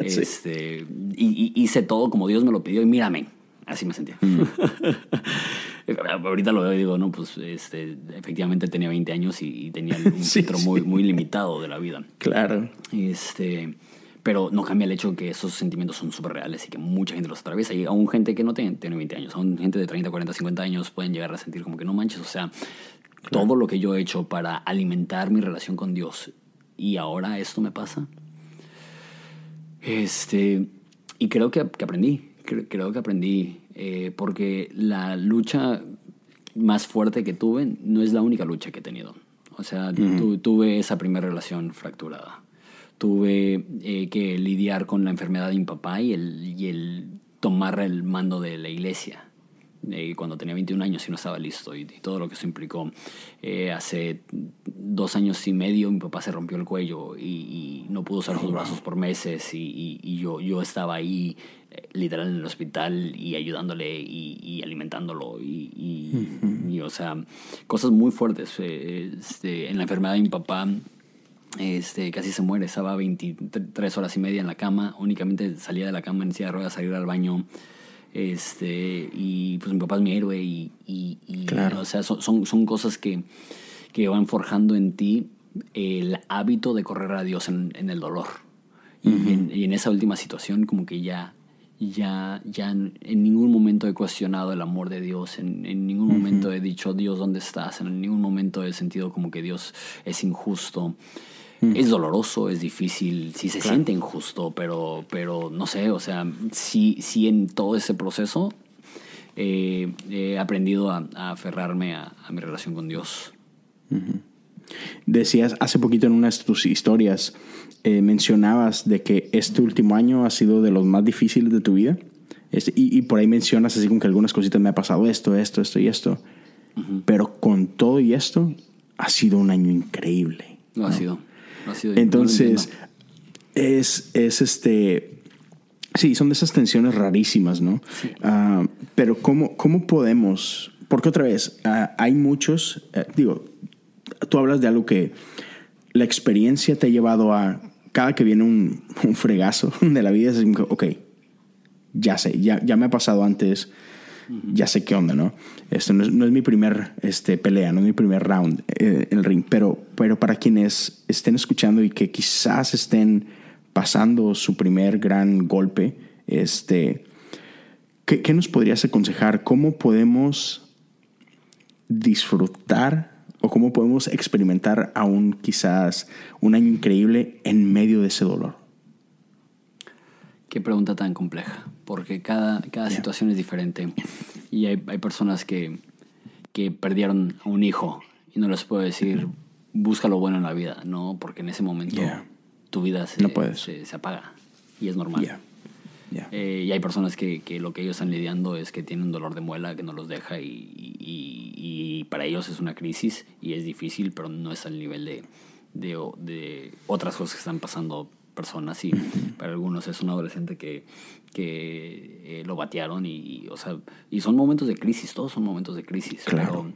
Este, y, hice todo como Dios me lo pidió y mírame. Así me sentía. Mm. Ahorita lo veo y digo, no, pues este, efectivamente tenía 20 años y, tenía un centro muy, muy limitado de la vida. Claro. Este, pero no cambia el hecho que esos sentimientos son súper reales y que mucha gente los atraviesa. Y aún gente que no tiene, tiene 20 años, aún gente de 30, 40, 50 años pueden llegar a sentir como que no manches. O sea, todo lo que yo he hecho para alimentar mi relación con Dios y ahora esto me pasa. Este, y creo que, aprendí, creo, que aprendí, eh, porque la lucha más fuerte que tuve no es la única lucha que he tenido. O sea, tuve esa primera relación fracturada. tuve eh, que lidiar con la enfermedad de mi papá y el, y el tomar el mando de la iglesia. Eh, cuando tenía 21 años y no estaba listo y, todo lo que eso implicó. Eh, hace dos años y medio mi papá se rompió el cuello y, no pudo usar sus brazos por meses y, yo, yo estaba ahí eh, literal en el hospital y ayudándole y, alimentándolo y, o sea, cosas muy fuertes. Este, en la enfermedad de mi papá este, casi se muere, estaba 23 horas y media en la cama, únicamente salía de la cama en silla de ruedas a ir al baño este, y pues mi papá es mi héroe y, y, o sea, son, son, cosas que, que, van forjando en ti el hábito de correr a Dios en, en el dolor. y, en, esa última situación como que ya, ya, ya en, ningún momento he cuestionado el amor de Dios, en, en ningún momento he dicho, Dios, ¿dónde estás? En ningún momento he sentido como que Dios es injusto. Mm. Es doloroso, es difícil, sí se siente injusto, pero, pero no sé, o sea, sí, sí en todo ese proceso eh, he aprendido a, aferrarme a, mi relación con Dios. Decías hace poquito en una de tus historias, eh, mencionabas de que este último año ha sido de los más difíciles de tu vida. y, por ahí mencionas así como que algunas cositas me ha pasado esto, esto, esto y esto. Pero con todo y esto, ha sido un año increíble. Lo ha sido. Entonces, es, es este. Sí, son de esas tensiones rarísimas, ¿no? Ah, pero ¿cómo, ¿cómo podemos? Porque otra vez, ah, hay muchos, eh, digo, tú hablas de algo que la experiencia te ha llevado a, cada que viene un, un fregazo de la vida, es ok, ya sé, ya, ya me ha pasado antes, ya sé qué onda, ¿no? Esto no es, no es, mi primer este, pelea, no es mi primer round eh, en el ring, pero, pero para quienes estén escuchando y que quizás estén pasando su primer gran golpe, este, ¿qué, qué nos podrías aconsejar? ¿Cómo podemos disfrutar o cómo podemos experimentar aún quizás un año increíble en medio de ese dolor? Qué pregunta tan compleja, porque cada, cada situación es diferente. Y hay, hay personas que, que, perdieron a un hijo y no les puedo decir, busca lo bueno en la vida, ¿no? Porque en ese momento tu vida se, se, se, apaga y es normal. Eh, y hay personas que, que, lo que ellos están lidiando es que tienen un dolor de muela que no los deja y, y, y, para ellos es una crisis y es difícil, pero no es al nivel de, de, de otras cosas que están pasando personas y para algunos es un adolescente que, que eh, lo batearon y, o sea, y son momentos de crisis, todos son momentos de crisis, claro.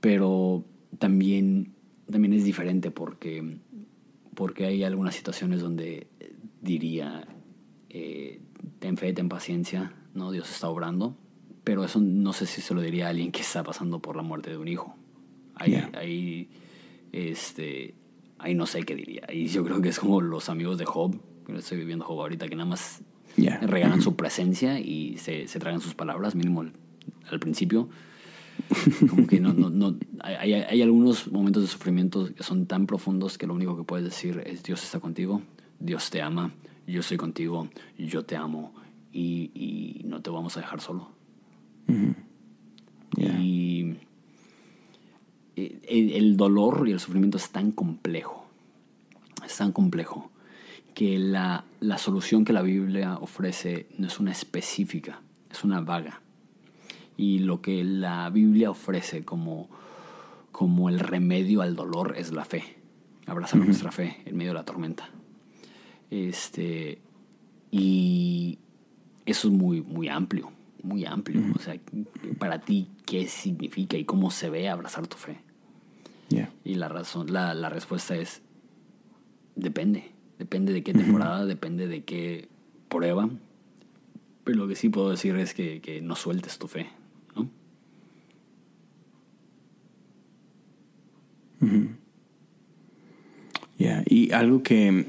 pero, también, también es diferente porque, porque hay algunas situaciones donde diría, eh, ten fe, ten paciencia, ¿no? Dios está obrando, pero eso no sé si se lo diría a alguien que está pasando por la muerte de un hijo. Ahí, ahí este, ahí no sé qué diría. Y yo creo que es como los amigos de Job, que estoy viviendo Job ahorita, que nada más regalan su presencia y se, se tragan sus palabras, mínimo al, principio. Como que no, no, no hay, hay, algunos momentos de sufrimiento que son tan profundos que lo único que puedes decir es Dios está contigo, Dios te ama, yo estoy contigo, yo te amo y, y no te vamos a dejar solo. Y eh, el, dolor y el sufrimiento es tan complejo, es tan complejo, que la, la solución que la Biblia ofrece no es una específica, es una vaga. Y lo que la Biblia ofrece como, como el remedio al dolor es la fe, abrazar nuestra fe en medio de la tormenta. Este, y eso es muy, muy amplio, muy amplio. O sea, para ti, ¿qué significa y cómo se ve abrazar tu fe? Y la razón, la, la, respuesta es depende. Depende de qué temporada, depende de qué prueba. Pero lo que sí puedo decir es que, que no sueltes tu fe, ¿no? Y algo que,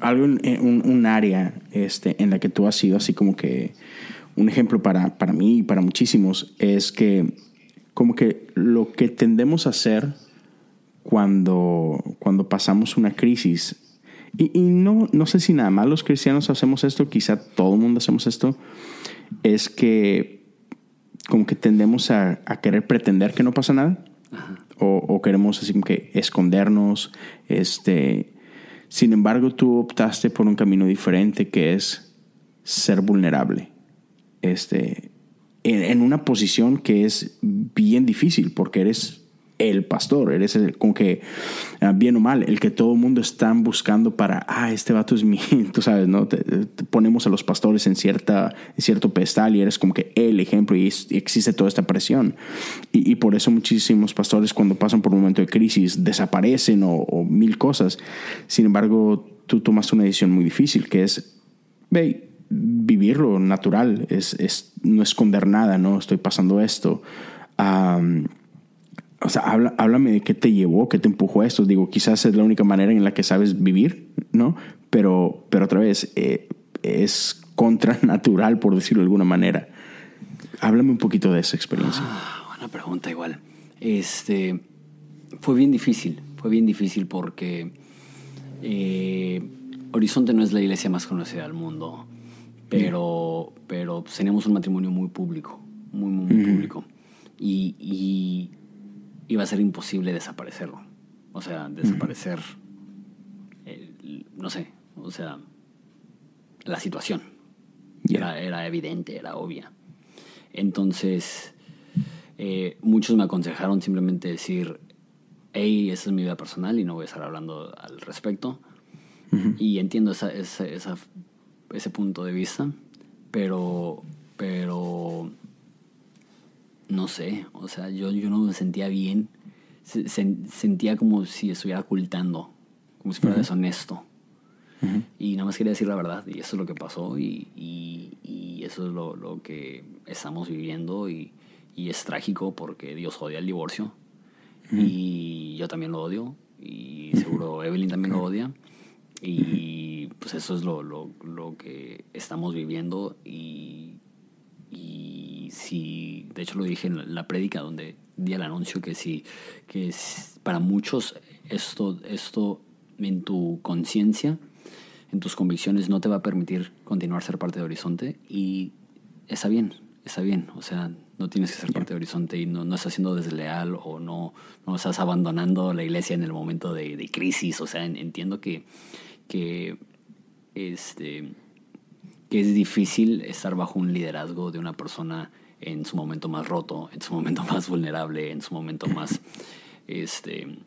algo un, un, área este, en la que tú has sido así como que un ejemplo para, para mí y para muchísimos es que como que lo que tendemos a hacer cuando, cuando pasamos una crisis. Y, no, no sé si nada más los cristianos hacemos esto, quizá todo el mundo hacemos esto, es que como que tendemos a, querer pretender que no pasa nada. O, queremos así como que escondernos, este, Sin embargo, tú optaste por un camino diferente que es ser vulnerable. Este, en, una posición que es bien difícil porque eres el pastor, eres el, con que, ah, bien o mal, el que todo el mundo está buscando para, ah, este vato es mi, tú sabes, ¿no? Te, ponemos a los pastores en, cierta, en cierto pedestal y eres como que el ejemplo y, existe toda esta presión. Y, por eso muchísimos pastores cuando pasan por un momento de crisis desaparecen o, mil cosas. Sin embargo, tú tomas una decisión muy difícil que es, ve, vivirlo natural, es, es, no esconder nada, ¿no? Estoy pasando esto. o sea, háblame de qué te llevó, qué te empujó a esto. Digo, quizás es la única manera en la que sabes vivir, ¿no? Pero, pero otra vez, eh, es contranatural, por decirlo de alguna manera. Háblame un poquito de esa experiencia. Ah, buena pregunta, igual. Este, fue bien difícil, fue bien difícil porque eh, Horizonte no es la iglesia más conocida del mundo. Pero, pero teníamos un matrimonio muy público, muy, muy, público. Y, iba a ser imposible desaparecerlo. O sea, desaparecer, no sé, o sea, la situación. Era, era evidente, era obvia. Entonces, eh, muchos me aconsejaron simplemente decir, hey, esa es mi vida personal y no voy a estar hablando al respecto. Y entiendo esa, esa, esa, ese punto de vista, pero, pero, no sé, o sea, yo, yo no me sentía bien, sentía como si estuviera ocultando, como si fuera deshonesto. Y nada más quería decir la verdad, y eso es lo que pasó, y, y, eso es lo, lo, que estamos viviendo, y, y, es trágico porque Dios odia el divorcio, y yo también lo odio, y seguro Evelyn también lo odia. Y pues eso es lo, lo, lo que estamos viviendo y, y si, de hecho lo dije en la prédica donde di el anuncio que si, que para muchos esto, esto en tu conciencia, en tus convicciones no te va a permitir continuar ser parte de Horizonte y está bien, está bien, o sea, no tienes que ser parte de Horizonte y no, no estás siendo desleal o no, no estás abandonando la iglesia en el momento de, de crisis, o sea, entiendo que que, este, que es difícil estar bajo un liderazgo de una persona en su momento más roto, en su momento más vulnerable, en su momento más, este,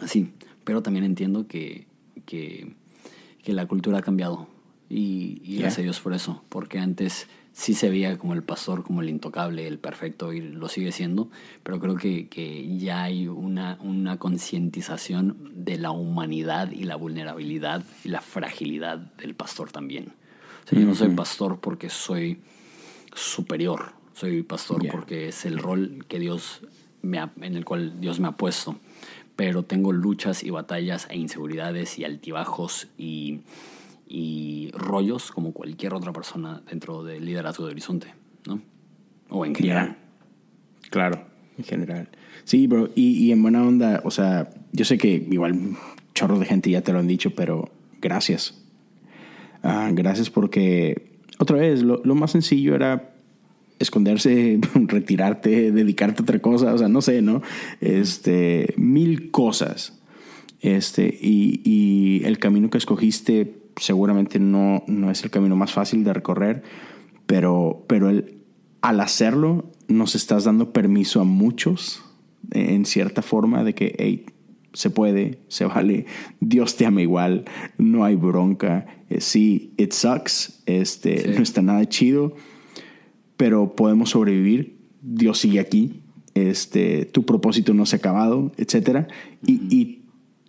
así. Pero también entiendo que, que, la cultura ha cambiado y, y gracias a Dios por eso, porque antes sí se veía como el pastor, como el intocable, el perfecto, y lo sigue siendo, pero creo que, que ya hay una, una concientización de la humanidad y la vulnerabilidad y la fragilidad del pastor también. O sea, yo no soy pastor porque soy superior, soy pastor porque es el rol que Dios me en el cual Dios me ha puesto, pero tengo luchas y batallas e inseguridades y altibajos y y rollos como cualquier otra persona dentro del liderazgo de Horizonte, ¿no? O en general. Claro, en general. Sí, bro, y, en buena onda, o sea, yo sé que igual chorros de gente ya te lo han dicho, pero gracias. Ah, gracias porque, otra vez, lo, lo más sencillo era esconderse, retirarte, dedicarte a otra cosa, o sea, no sé, ¿no? Este, mil cosas. Este, y, y el camino que escogiste seguramente no, no es el camino más fácil de recorrer, pero, pero el, al hacerlo nos estás dando permiso a muchos, en cierta forma, de que hey, se puede, se vale, Dios te ama igual, no hay bronca, eh, sí, it sucks, este, no está nada chido, pero podemos sobrevivir, Dios sigue aquí, este, tu propósito no se ha acabado, etc. y,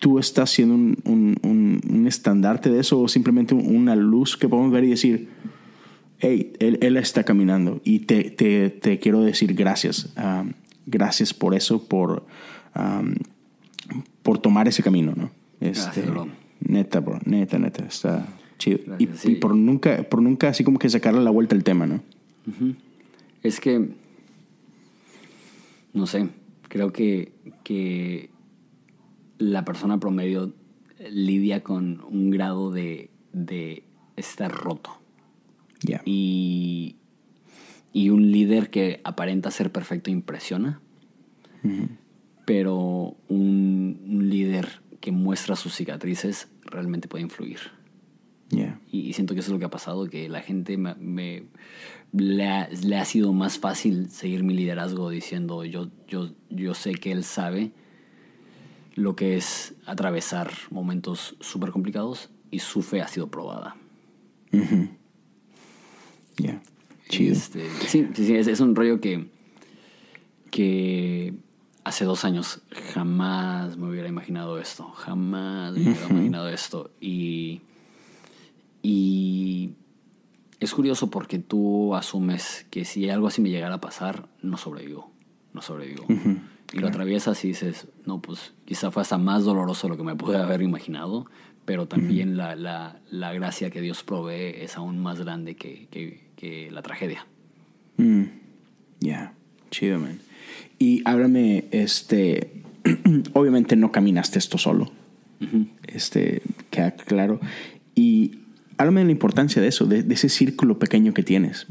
tú estás siendo un, un, un, estandarte de eso o simplemente una luz que podemos ver y decir, hey, él, él está caminando y te, te, te, quiero decir gracias. Um, gracias por eso, por, um, por tomar ese camino, ¿no? Este, Neta, bro, neta, neta, está chido. y, por nunca, por nunca así como que sacarle la vuelta al tema, ¿no? Es que, no sé, creo que, que la persona promedio lidia con un grado de, de estar roto. Y, y, un líder que aparenta ser perfecto impresiona, pero un, líder que muestra sus cicatrices realmente puede influir. Yeah. Y, siento que eso es lo que ha pasado, que la gente me, le, ha, le, ha, sido más fácil seguir mi liderazgo diciendo yo, yo, yo sé que él sabe lo que es atravesar momentos súper complicados y su fe ha sido probada. Yeah. Este, sí, sí, sí, es, un rollo que, que hace dos años jamás me hubiera imaginado esto, jamás me hubiera imaginado esto. Y, y es curioso porque tú asumes que si algo así me llegara a pasar, no sobrevivo, no sobrevivo. Y lo atraviesas y dices, no, pues quizá fue hasta más doloroso de lo que me pude haber imaginado, pero también la, la, la, gracia que Dios provee es aún más grande que, que, la tragedia. Mm. Ya, chido, man. Y háblame, este, obviamente no caminaste esto solo, este, queda claro. Y háblame de la importancia de eso, de, de ese círculo pequeño que tienes.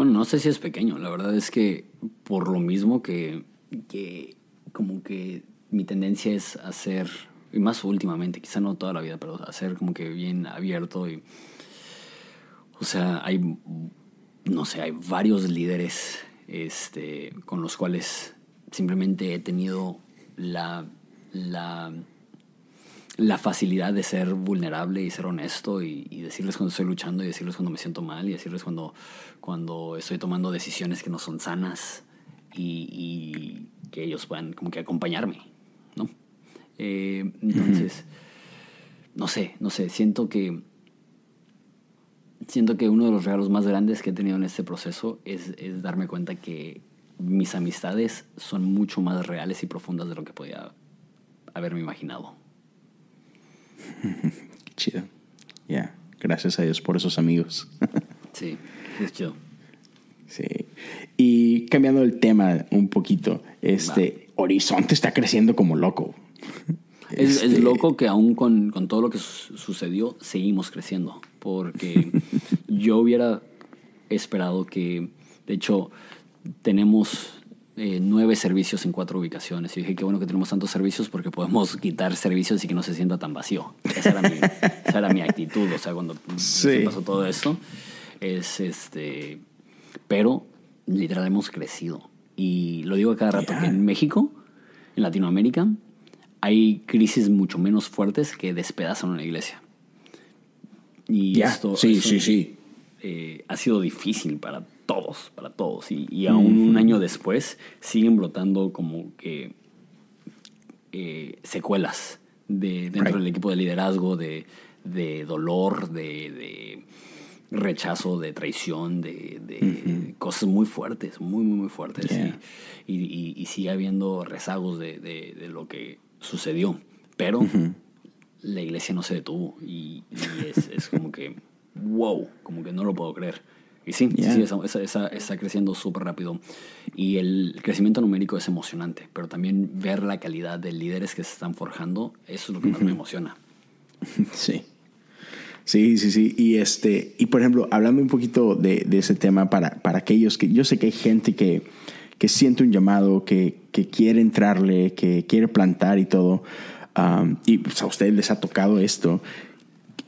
Bueno, no sé si es pequeño, la verdad es que por lo mismo que, que como que mi tendencia es hacer, y más últimamente, quizá no toda la vida, pero hacer como que bien abierto y, o sea, hay, no sé, hay varios líderes este, con los cuales simplemente he tenido la, la la facilidad de ser vulnerable y ser honesto y, decirles cuando estoy luchando y decirles cuando me siento mal y decirles cuando, cuando estoy tomando decisiones que no son sanas y, que ellos puedan como que acompañarme, ¿no? Eh, entonces, no sé, no sé, siento que siento que uno de los regalos más grandes que he tenido en este proceso es, es darme cuenta que mis amistades son mucho más reales y profundas de lo que podía haberme imaginado. chido. Ya, gracias a Dios por esos amigos. sí, es chido. Sí. Y cambiando el tema un poquito, este Horizonte está creciendo como loco. Es, este loco que aún con, con todo lo que sucedió, seguimos creciendo. Porque yo hubiera esperado que, de hecho, tenemos eh, nueve servicios en cuatro ubicaciones. Y dije, qué bueno que tenemos tantos servicios porque podemos quitar servicios y que no se sienta tan vacío. Esa era mi, esa era mi actitud, o sea, cuando pasó todo esto. Es este. Pero literal hemos crecido. Y lo digo cada rato, que en México, en Latinoamérica, hay crisis mucho menos fuertes que despedazan una iglesia. Y esto, sí, sí, sí. Eh, ha sido difícil para todos, para todos. Y, aún un año después siguen brotando como que eh, secuelas de, dentro del equipo de liderazgo, de, dolor, de, rechazo, de traición, de, cosas muy fuertes, muy, muy, muy fuertes. Y, sigue habiendo rezagos de, lo que sucedió. Pero la iglesia no se detuvo y, es, es como que, wow, como que no lo puedo creer. Y sí, sí, está creciendo súper rápido. Y el crecimiento numérico es emocionante, pero también ver la calidad de líderes que se están forjando, eso es lo que más me emociona. Sí. Sí, sí, sí. Y, este, y por ejemplo, hablando un poquito de, de ese tema para, para aquellos que yo sé que hay gente que, que siente un llamado, que, que quiere entrarle, que quiere plantar y todo. Um, y pues, a ustedes les ha tocado esto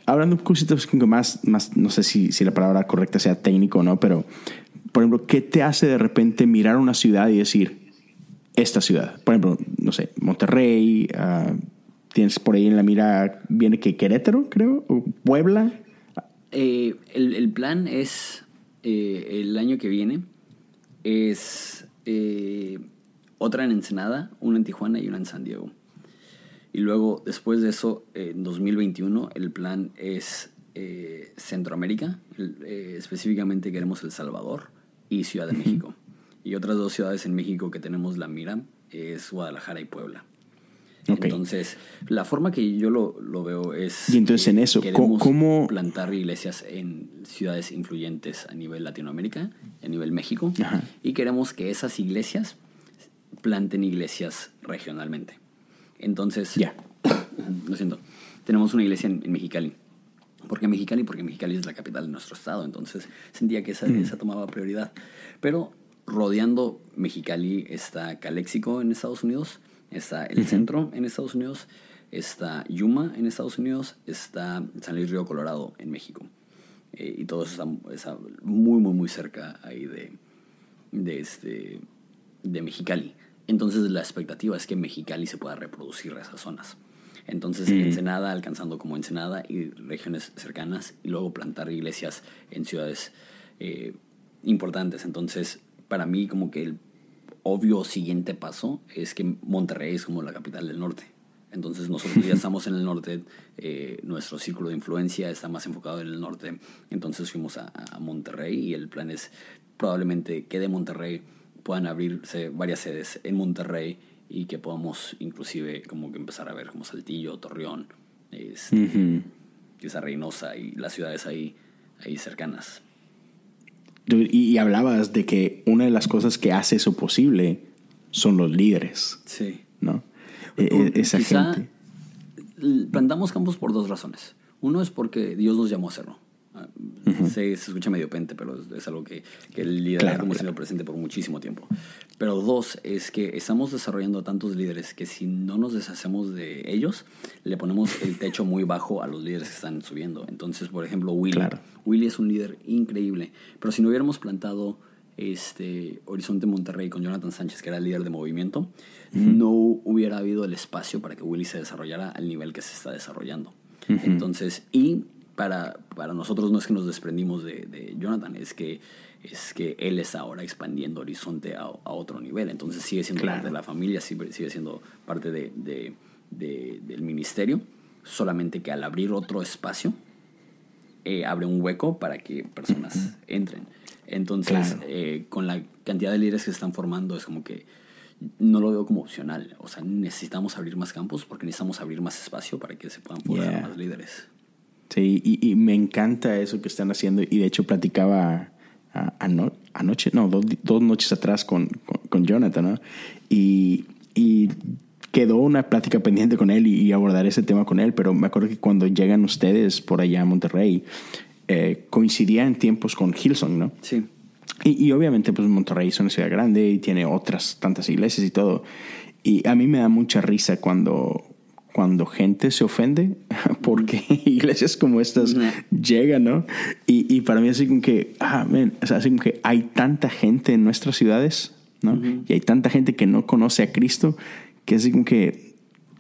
hablando un poquito más, más no sé si, si la palabra correcta sea técnico o no, pero, por ejemplo, ¿qué te hace de repente mirar una ciudad y decir, esta ciudad? Por ejemplo, no sé, Monterrey, uh, tienes por ahí en la mira, viene que Querétaro, creo, o Puebla. Eh, el, el, plan es, eh, el año que viene, es eh, otra en Ensenada, una en Tijuana y una en San Diego. Y luego, después de eso, en 2021, el plan es eh, Centroamérica, eh, específicamente queremos El Salvador y Ciudad de México. Y otras dos ciudades en México que tenemos la mira es Guadalajara y Puebla. Entonces, la forma que yo lo, lo veo es... Y entonces en eso, ¿cómo...? plantar iglesias en ciudades influyentes a nivel Latinoamérica, a nivel México, y queremos que esas iglesias planten iglesias regionalmente. Entonces, ya. lo siento, tenemos una iglesia en, Mexicali. ¿Por qué Mexicali? Porque Mexicali es la capital de nuestro estado, entonces sentía que esa, mm. esa tomaba prioridad. Pero rodeando Mexicali está Calexico en Estados Unidos, está el centro en Estados Unidos, está Yuma en Estados Unidos, está San Luis Río Colorado en México. Eh, y todo eso está, muy, muy, muy cerca ahí de, de, este, de Mexicali. Entonces la expectativa es que Mexicali se pueda reproducir esas zonas. Entonces Ensenada alcanzando como Ensenada y regiones cercanas y luego plantar iglesias en ciudades eh, importantes. Entonces para mí como que el obvio siguiente paso es que Monterrey es como la capital del norte. Entonces nosotros ya estamos en el norte, eh, nuestro círculo de influencia está más enfocado en el norte. Entonces fuimos a, a Monterrey y el plan es probablemente que de Monterrey puedan abrirse varias sedes en Monterrey y que podamos inclusive como que empezar a ver como Saltillo, Torreón, este, esa Reynosa y las ciudades ahí, ahí cercanas. Y, hablabas de que una de las cosas que hace eso posible son los líderes. Sí. ¿No? E, e, esa gente. Plantamos campos por dos razones. Uno es porque Dios nos llamó a hacerlo se, escucha medio pente, pero es, algo que, que el líder hemos sido presente por muchísimo tiempo. Pero dos, es que estamos desarrollando tantos líderes que si no nos deshacemos de ellos, le ponemos el techo muy bajo a los líderes que están subiendo. Entonces, por ejemplo, Willy. Willy es un líder increíble, pero si no hubiéramos plantado este Horizonte Monterrey con Jonathan Sánchez, que era el líder de movimiento, no hubiera habido el espacio para que Willy se desarrollara al nivel que se está desarrollando. Entonces, y para, para nosotros no es que nos desprendimos de, de, Jonathan, es que, es que él está ahora expandiendo Horizonte a, a otro nivel. Entonces sigue siendo parte de la familia, sigue, sigue siendo parte de, de, del ministerio, solamente que al abrir otro espacio, eh, abre un hueco para que personas entren. Entonces, eh, con la cantidad de líderes que se están formando, es como que no lo veo como opcional. O sea, necesitamos abrir más campos porque necesitamos abrir más espacio para que se puedan formar más líderes. Sí, y, me encanta eso que están haciendo. Y de hecho platicaba anoche, no, dos, noches atrás con, con, Jonathan, ¿no? Y, quedó una plática pendiente con él y, abordar ese tema con él. Pero me acuerdo que cuando llegan ustedes por allá a Monterrey, eh, coincidía en tiempos con Hillsong, ¿no? Sí. Y, y, obviamente, pues Monterrey es una ciudad grande y tiene otras tantas iglesias y todo. Y a mí me da mucha risa cuando, cuando gente se ofende porque iglesias como estas llegan, ¿no? Y, y, para mí así como que, ah, o sea, así como que hay tanta gente en nuestras ciudades, ¿no? Y hay tanta gente que no conoce a Cristo que así como que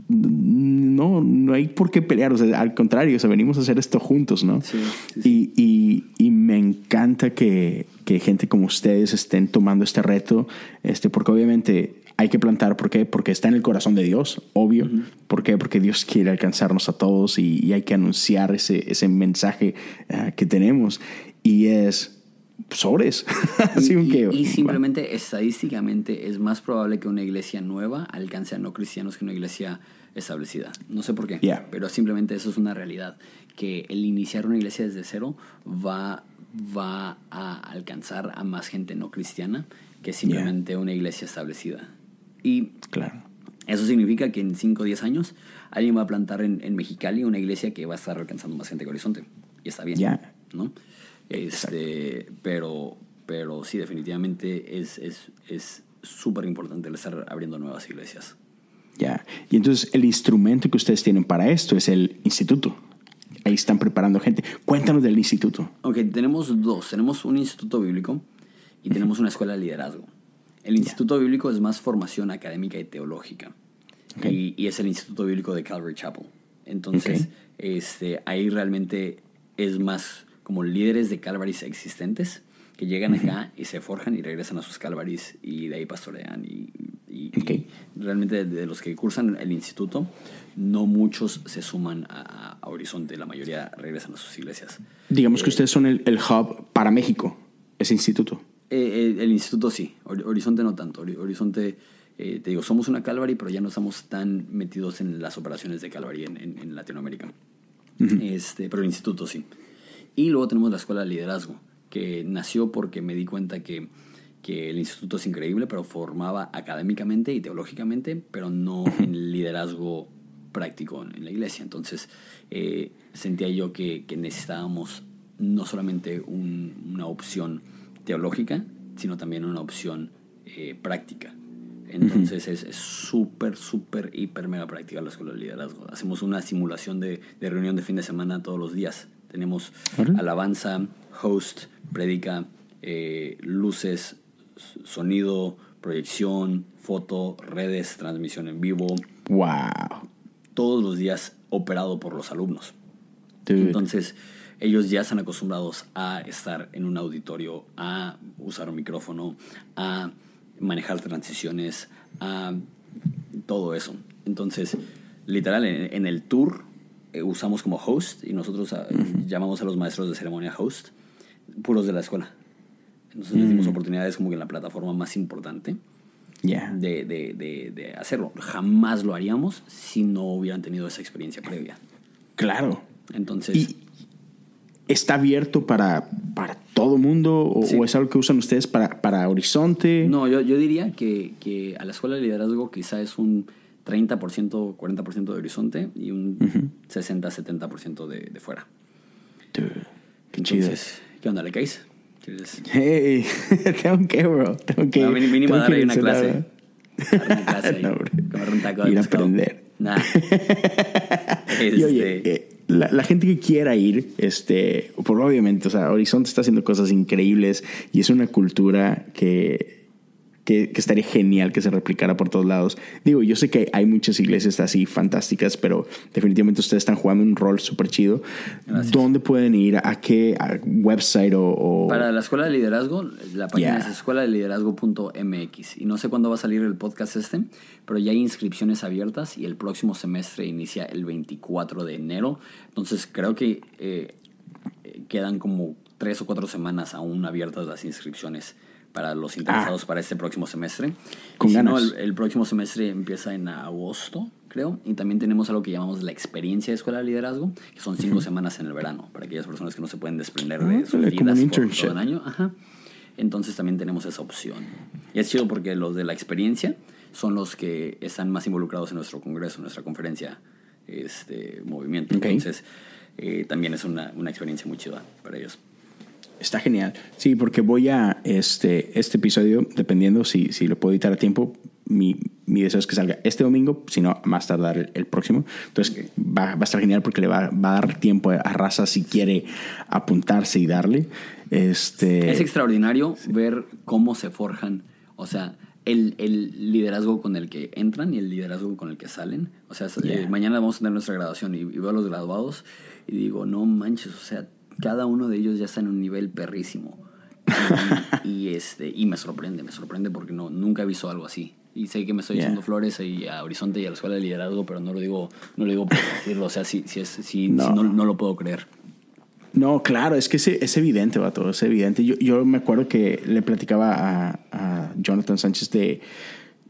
no, no hay por qué pelear, o sea, al contrario, o sea, venimos a hacer esto juntos, ¿no? Sí, Y, y, y, me encanta que, que gente como ustedes estén tomando este reto, este, porque obviamente hay que plantar. ¿Por qué? Porque está en el corazón de Dios, obvio. ¿Por qué? Porque Dios quiere alcanzarnos a todos y, hay que anunciar ese, ese mensaje eh, que tenemos. Y es sobres. Así y, que, y, simplemente estadísticamente es más probable que una iglesia nueva alcance a no cristianos que una iglesia establecida. No sé por qué, pero simplemente eso es una realidad. Que el iniciar una iglesia desde cero va, va a alcanzar a más gente no cristiana que simplemente una iglesia establecida. Y claro. eso significa que en 5 o 10 años alguien va a plantar en, en, Mexicali una iglesia que va a estar alcanzando más gente que Horizonte. Y está bien. Ya. ¿no? Este, pero, pero sí, definitivamente es súper es, importante el estar abriendo nuevas iglesias. Ya. Y entonces el instrumento que ustedes tienen para esto es el instituto. Ahí están preparando gente. Cuéntanos del instituto. Ok, tenemos dos. Tenemos un instituto bíblico y tenemos una escuela de liderazgo. El Instituto Bíblico es más formación académica y teológica. Y, es el Instituto Bíblico de Calvary Chapel. Entonces, este, ahí realmente es más como líderes de Calvarys existentes que llegan acá y se forjan y regresan a sus Calvarys y de ahí pastorean. Y, realmente de, los que cursan el instituto, no muchos se suman a, Horizonte, la mayoría regresan a sus iglesias. Digamos que eh, ustedes son el, el hub para México, ese instituto. Eh, el instituto sí, Horizonte no tanto. Horizonte, eh, te digo, somos una Calvary, pero ya no estamos tan metidos en las operaciones de Calvary en, Latinoamérica. este, pero el instituto sí. Y luego tenemos la Escuela de Liderazgo, que nació porque me di cuenta que, que el instituto es increíble, pero formaba académicamente y teológicamente, pero no en liderazgo práctico en la iglesia. Entonces eh, sentía yo que, que necesitábamos no solamente una opción teológica, sino también una opción eh, práctica. Entonces es súper, súper, hiper, mega práctica la escuela de liderazgo. Hacemos una simulación de, de reunión de fin de semana todos los días. Tenemos alabanza, host, predica, eh, luces, sonido, proyección, foto, redes, transmisión en vivo. Wow. Todos los días operado por los alumnos. Entonces, ellos ya están acostumbrados a estar en un auditorio, a usar un micrófono, a manejar transiciones, a todo eso. Entonces, literal, en, el tour eh, usamos como host y nosotros ah, llamamos a los maestros de ceremonia host, puros de la escuela. Entonces les dimos mm. oportunidades como que en la plataforma más importante de, de, de, hacerlo. Jamás lo haríamos si no hubieran tenido esa experiencia previa. Claro. Entonces... ¿Y ¿Está abierto para, para todo mundo o, es algo que usan ustedes para, para Horizonte? No, yo, yo diría que, que, a la escuela de liderazgo quizá es un 30%, 40% de Horizonte y un 60-70% de, de fuera. qué Entonces, ¿qué onda? ¿Le caes? Hey, tengo que, bro. Tengo que. No, mínimo darle una clase. una clase ahí. no, comer un taco Ir a aprender. Nah. y oye, este, eh, la, la, gente que quiera ir, este, por obviamente, o sea, Horizonte está haciendo cosas increíbles y es una cultura que que, estaría genial que se replicara por todos lados. Digo, yo sé que hay muchas iglesias así fantásticas, pero definitivamente ustedes están jugando un rol súper chido. ¿Dónde pueden ir? ¿A qué website o, Para la escuela de liderazgo, la página es escuela de liderazgo.mx. Y no sé cuándo va a salir el podcast este, pero ya hay inscripciones abiertas y el próximo semestre inicia el 24 de enero. Entonces creo que eh, quedan como tres o cuatro semanas aún abiertas las inscripciones para los interesados ah. para este próximo semestre. Con si No, el, próximo semestre empieza en agosto, creo. Y también tenemos algo que llamamos la experiencia de escuela de liderazgo, que son cinco semanas en el verano, para aquellas personas que no se pueden desprender de ah, sus vidas por todo el año. Ajá. Entonces también tenemos esa opción. Y es chido porque los de la experiencia son los que están más involucrados en nuestro congreso, en nuestra conferencia, este movimiento. Entonces eh, también es una, una experiencia muy chida para ellos. Está genial. Sí, porque voy a este, este episodio, dependiendo si, si lo puedo editar a tiempo, mi, mi, deseo es que salga este domingo, si no, más tardar el, próximo. Entonces va, va, a estar genial porque le va, va, a dar tiempo a Raza si quiere apuntarse y darle. Este... Es extraordinario ver cómo se forjan, o sea, el, el, liderazgo con el que entran y el liderazgo con el que salen. O sea, eh, mañana vamos a tener nuestra graduación y, y veo a los graduados y digo, no manches, o sea, cada uno de ellos ya está en un nivel perrísimo. Y, este, y me sorprende, me sorprende porque no, nunca he visto algo así. Y sé que me estoy echando flores y a Horizonte y a la Escuela de Liderazgo, pero no lo digo, no lo digo por decirlo. O sea, si, si, es, si, no. no, lo puedo creer. No, claro, es que es, es evidente, vato, es evidente. Yo, yo me acuerdo que le platicaba a, a Jonathan Sánchez de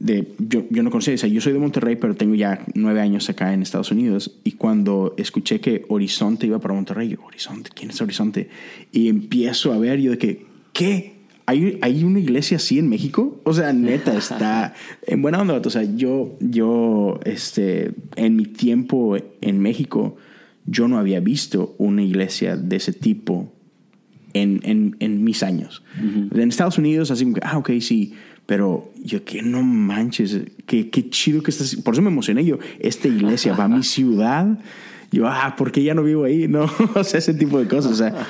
de, yo, yo no conocía, o sea, yo soy de Monterrey, pero tengo ya nueve años acá en Estados Unidos. Y cuando escuché que Horizonte iba para Monterrey, yo, Horizonte, ¿quién es Horizonte? Y empiezo a ver, yo de que, ¿qué? ¿Hay, ¿Hay una iglesia así en México? O sea, neta, está en buena onda. O sea, yo, yo, este, en mi tiempo en México, yo no había visto una iglesia de ese tipo en, en, en mis años. En Estados Unidos, así como que, ah, ok, sí pero yo que no manches, qué, qué chido que estás. Por eso me emocioné yo. Esta iglesia va a mi ciudad. Yo, ah, ¿por qué ya no vivo ahí? No, o sea, ese tipo de cosas. O sea,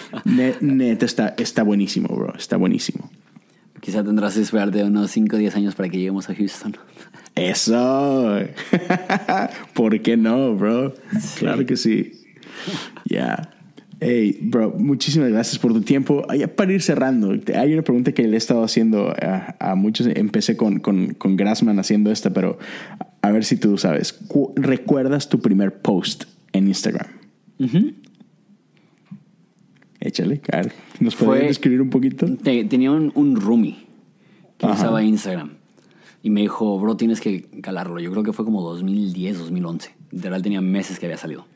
neta está, está buenísimo, bro. Está buenísimo. Quizá tendrás que esperar de unos 5 o 10 años para que lleguemos a Houston. Eso. ¿Por qué no, bro? Claro que sí. Ya. Hey, bro, muchísimas gracias por tu tiempo. Para ir cerrando, hay una pregunta que le he estado haciendo a, muchos. Empecé con, con, con, Grassman haciendo esta, pero a ver si tú sabes. ¿Recuerdas tu primer post en Instagram? Échale, Carl. ¿Nos puedes describir un poquito? tenía un, un roomie que usaba Instagram. Y me dijo, bro, tienes que calarlo. Yo creo que fue como 2010, 2011. Literal tenía meses que había salido.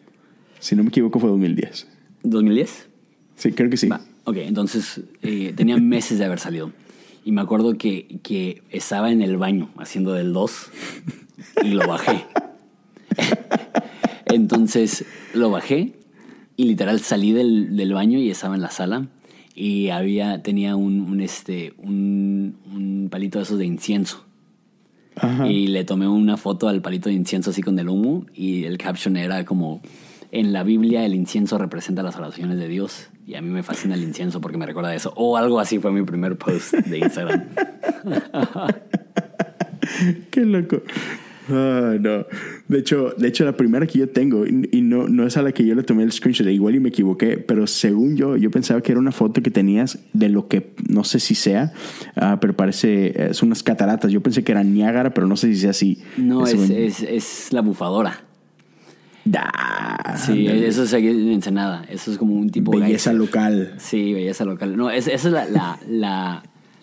Si no me equivoco, fue 2010. ¿2010? Sí, creo que sí. ok, entonces eh, tenía meses de haber salido. Y me acuerdo que, que estaba en el baño haciendo del 2 y lo bajé. entonces lo bajé y literal salí del, del, baño y estaba en la sala y había, tenía un, un este, un, un palito de esos de incienso. Y le tomé una foto al palito de incienso así con el humo y el caption era como, en la Biblia el incienso representa las oraciones de Dios y a mí me fascina el incienso porque me recuerda eso. O algo así fue mi primer post de Instagram. Qué loco. Ah, no. De hecho, de hecho, la primera que yo tengo, y, no, no es a la que yo le tomé el screenshot, igual y me equivoqué, pero según yo, yo pensaba que era una foto que tenías de lo que no sé si sea, uh, pero parece, es unas cataratas. Yo pensé que era Niágara, pero no sé si sea así. No, es, es, es, la bufadora. Da, sí, eso es en Ensenada. Eso es como un tipo Belleza local. Sí, belleza local. No, esa es la, la, la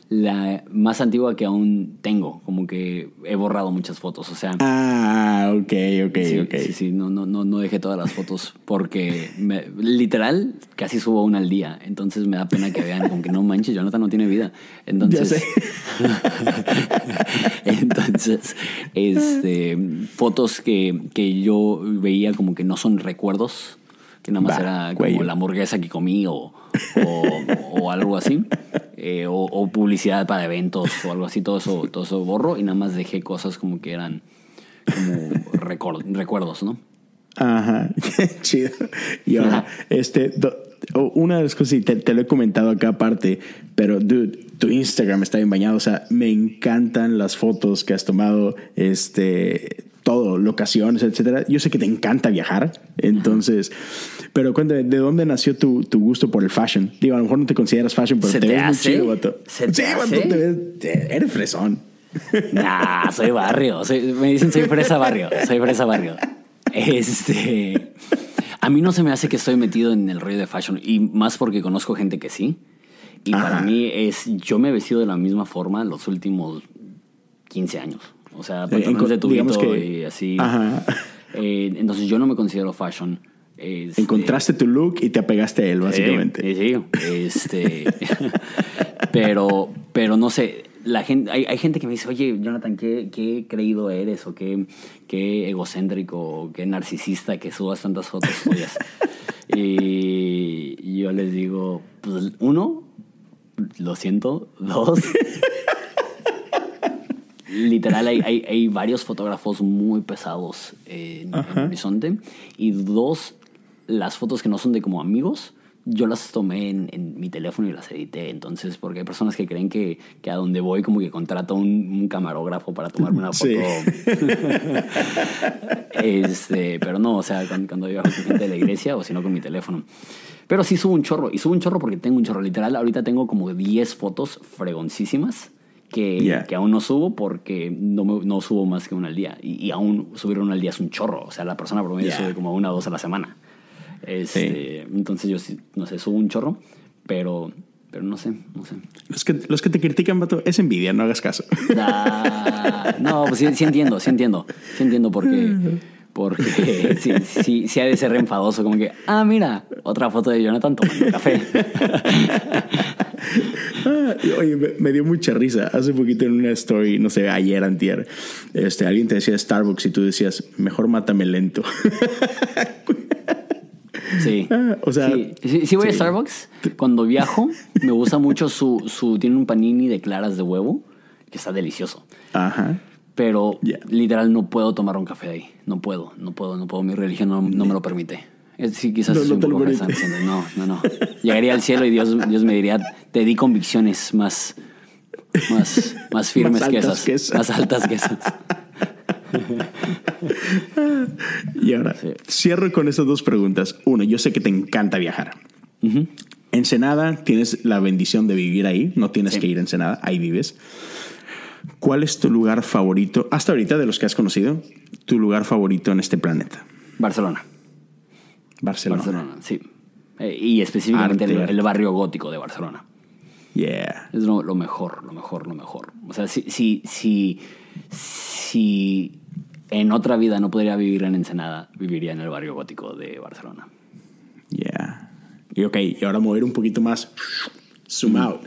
la más antigua que aún tengo, como que he borrado muchas fotos, o sea. Ah, ok, ok, sí, ok. Sí, sí, no, no, no, no dejé todas las fotos porque me, literal casi subo una al día, entonces me da pena que vean como que no manches, Jonathan no tiene vida. Entonces, entonces, este, fotos que, que yo veía como que no son recuerdos, que nada más era como la hamburguesa que comí o, o algo así. Eh, o, publicidad para eventos o algo así, todo eso, todo eso borro y nada más dejé cosas como que eran como recuerdos, ¿no? Ajá, chido. Y ahora, este, una de las cosas, y te, lo he comentado acá aparte, pero dude, tu Instagram está bien bañado, o sea, me encantan las fotos que has tomado, este, todo, locaciones, etcétera. Yo sé que te encanta viajar, entonces, pero cuéntame, ¿de dónde nació tu, tu, gusto por el fashion? Digo, a lo mejor no te consideras fashion, pero te, ves muy chido, vato. ¿Se te sí, hace? te ves, eres fresón. Nah, soy barrio, me dicen soy fresa barrio, soy fresa barrio. Este, a mí no se me hace que estoy metido en el rollo de fashion y más porque conozco gente que sí. Y para mí es, yo me he vestido de la misma forma los últimos 15 años. O sea, pantalones de tubito y así. Ajá. Eh, entonces yo no me considero fashion. Este, Encontraste tu look y te apegaste a él, básicamente. Sí, sí. Este, pero, pero no sé, la gente, hay, hay, gente que me dice, oye, Jonathan, ¿qué, qué creído eres? O qué, qué egocéntrico, o qué narcisista que subas tantas fotos tuyas. y yo les digo, pues uno, lo siento. Dos, literal hay, hay, hay, varios fotógrafos muy pesados en, en, Horizonte. Y dos, las fotos que no son de como amigos, yo las tomé en, en, mi teléfono y las edité. Entonces, porque hay personas que creen que, que a donde voy como que contrato un, un camarógrafo para tomarme una foto. este, pero no, o sea, cuando, cuando viajo con gente de la iglesia o si no con mi teléfono. Pero sí subo un chorro. Y subo un chorro porque tengo un chorro. Literal, ahorita tengo como 10 fotos fregoncísimas que, que aún no subo porque no, no subo más que una al día. Y, aún subir una al día es un chorro. O sea, la persona promedio sube como una o dos a la semana. Este, Entonces yo, no sé, subo un chorro, pero, pero no sé, no sé. Los que, los que te critican, Vato, es envidia, no hagas caso. no, pues sí, sí, entiendo, sí entiendo. Sí entiendo porque, porque sí, sí, sí ha de ser enfadoso, como que, ah, mira, otra foto de Jonathan tomando café. Ah, oye, me, dio mucha risa. Hace poquito en una story, no sé, ayer, antier, este, alguien te decía Starbucks y tú decías, mejor mátame lento. Sí. Ah, o sea, sí. voy a Starbucks. Cuando viajo, me gusta mucho su, su. Tiene un panini de claras de huevo que está delicioso. Ajá. Pero literal no puedo tomar un café ahí. No puedo, no puedo, no puedo. Mi religión no, no me lo permite. Sí, quizás no, no, un no, no, no. Llegaría al cielo y Dios, Dios me diría, te di convicciones más, más, más firmes que, esas, Más altas que esas. Y ahora, cierro con estas dos preguntas. Uno, yo sé que te encanta viajar. Ensenada, tienes la bendición de vivir ahí, no tienes que ir a Ensenada, ahí vives. ¿Cuál es tu lugar favorito, hasta ahorita de los que has conocido, tu lugar favorito en este planeta? Barcelona. Barcelona. Barcelona, sí. Eh, y específicamente el, barrio gótico de Barcelona. Yeah. Es lo, mejor, lo mejor, lo mejor. O sea, si, si, si, si en otra vida no podría vivir en Ensenada, viviría en el barrio gótico de Barcelona. Yeah. Y ok, y ahora mover un poquito más. Zoom out.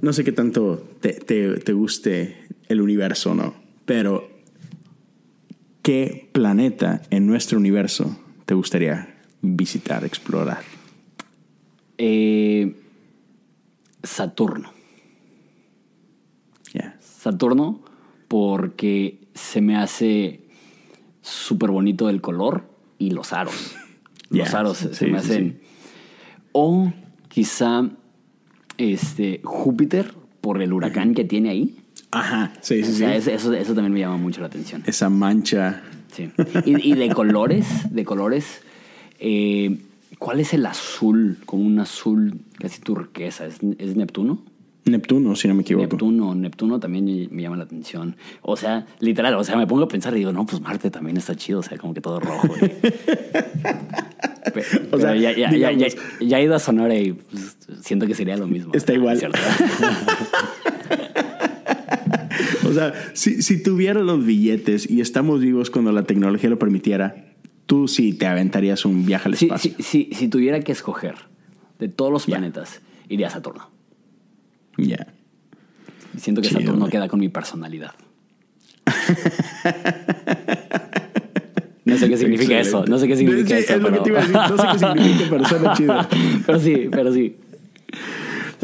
No sé qué tanto te, te, te guste el universo, ¿no? Pero, ¿qué planeta en nuestro universo te gustaría visitar, explorar? Eh, Saturno. Yeah. Saturno, porque se me hace súper bonito el color y los aros. Los aros se me hacen. sí. O quizá este Júpiter por el huracán que tiene ahí. Ajá, sí, sí, O sea, sí. es- eso, eso también me llama mucho la atención. Esa mancha. Sí. Y, y de colores, de colores, eh, ¿cuál es el azul? Como un azul casi turquesa. ¿Es, es Neptuno? Neptuno, si no me equivoco. Neptuno, Neptuno también me llama la atención. O sea, literal, o sea, me pongo a pensar y digo, no, pues Marte también está chido, o sea, como que todo rojo. y- O sea, ya, ya, ya, ya, digamos- ya he ido a Sonora y pues, siento que sería lo mismo. Está igual. ¿Cierto? O sea, si, si tuviera los billetes y estamos vivos cuando la tecnología lo permitiera, tú sí te aventarías un viaje al si, espacio. si, si, si tuviera que escoger de todos los planetas, iría a Saturno. Ya. Siento que Chido, Saturno güey. queda con mi personalidad. No sé qué significa Excelente. eso. No sé qué significa Sí, eso. Es lo que pero... te iba a decir. No sé qué significa, pero suena chido. pero sí, pero sí.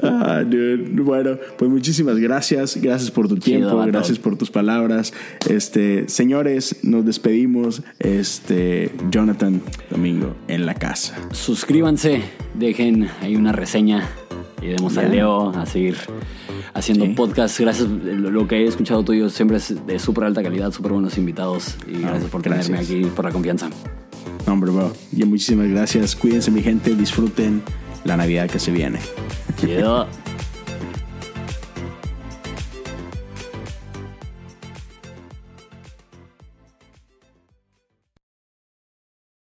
Ah, dude. Bueno, pues muchísimas gracias. Gracias por tu tiempo. Gracias por tus palabras. Este, señores, nos despedimos. Este, Jonathan Domingo en la casa. Suscríbanse, dejen ahí una reseña y demos a. Leo a seguir haciendo Sí. podcast. Gracias, lo que he escuchado tuyo siempre es de súper alta calidad, súper buenos invitados y gracias por tenerme aquí, por la confianza. No, hombre, bro. Y muchísimas gracias. Cuídense, mi gente. Disfruten la Navidad que se viene.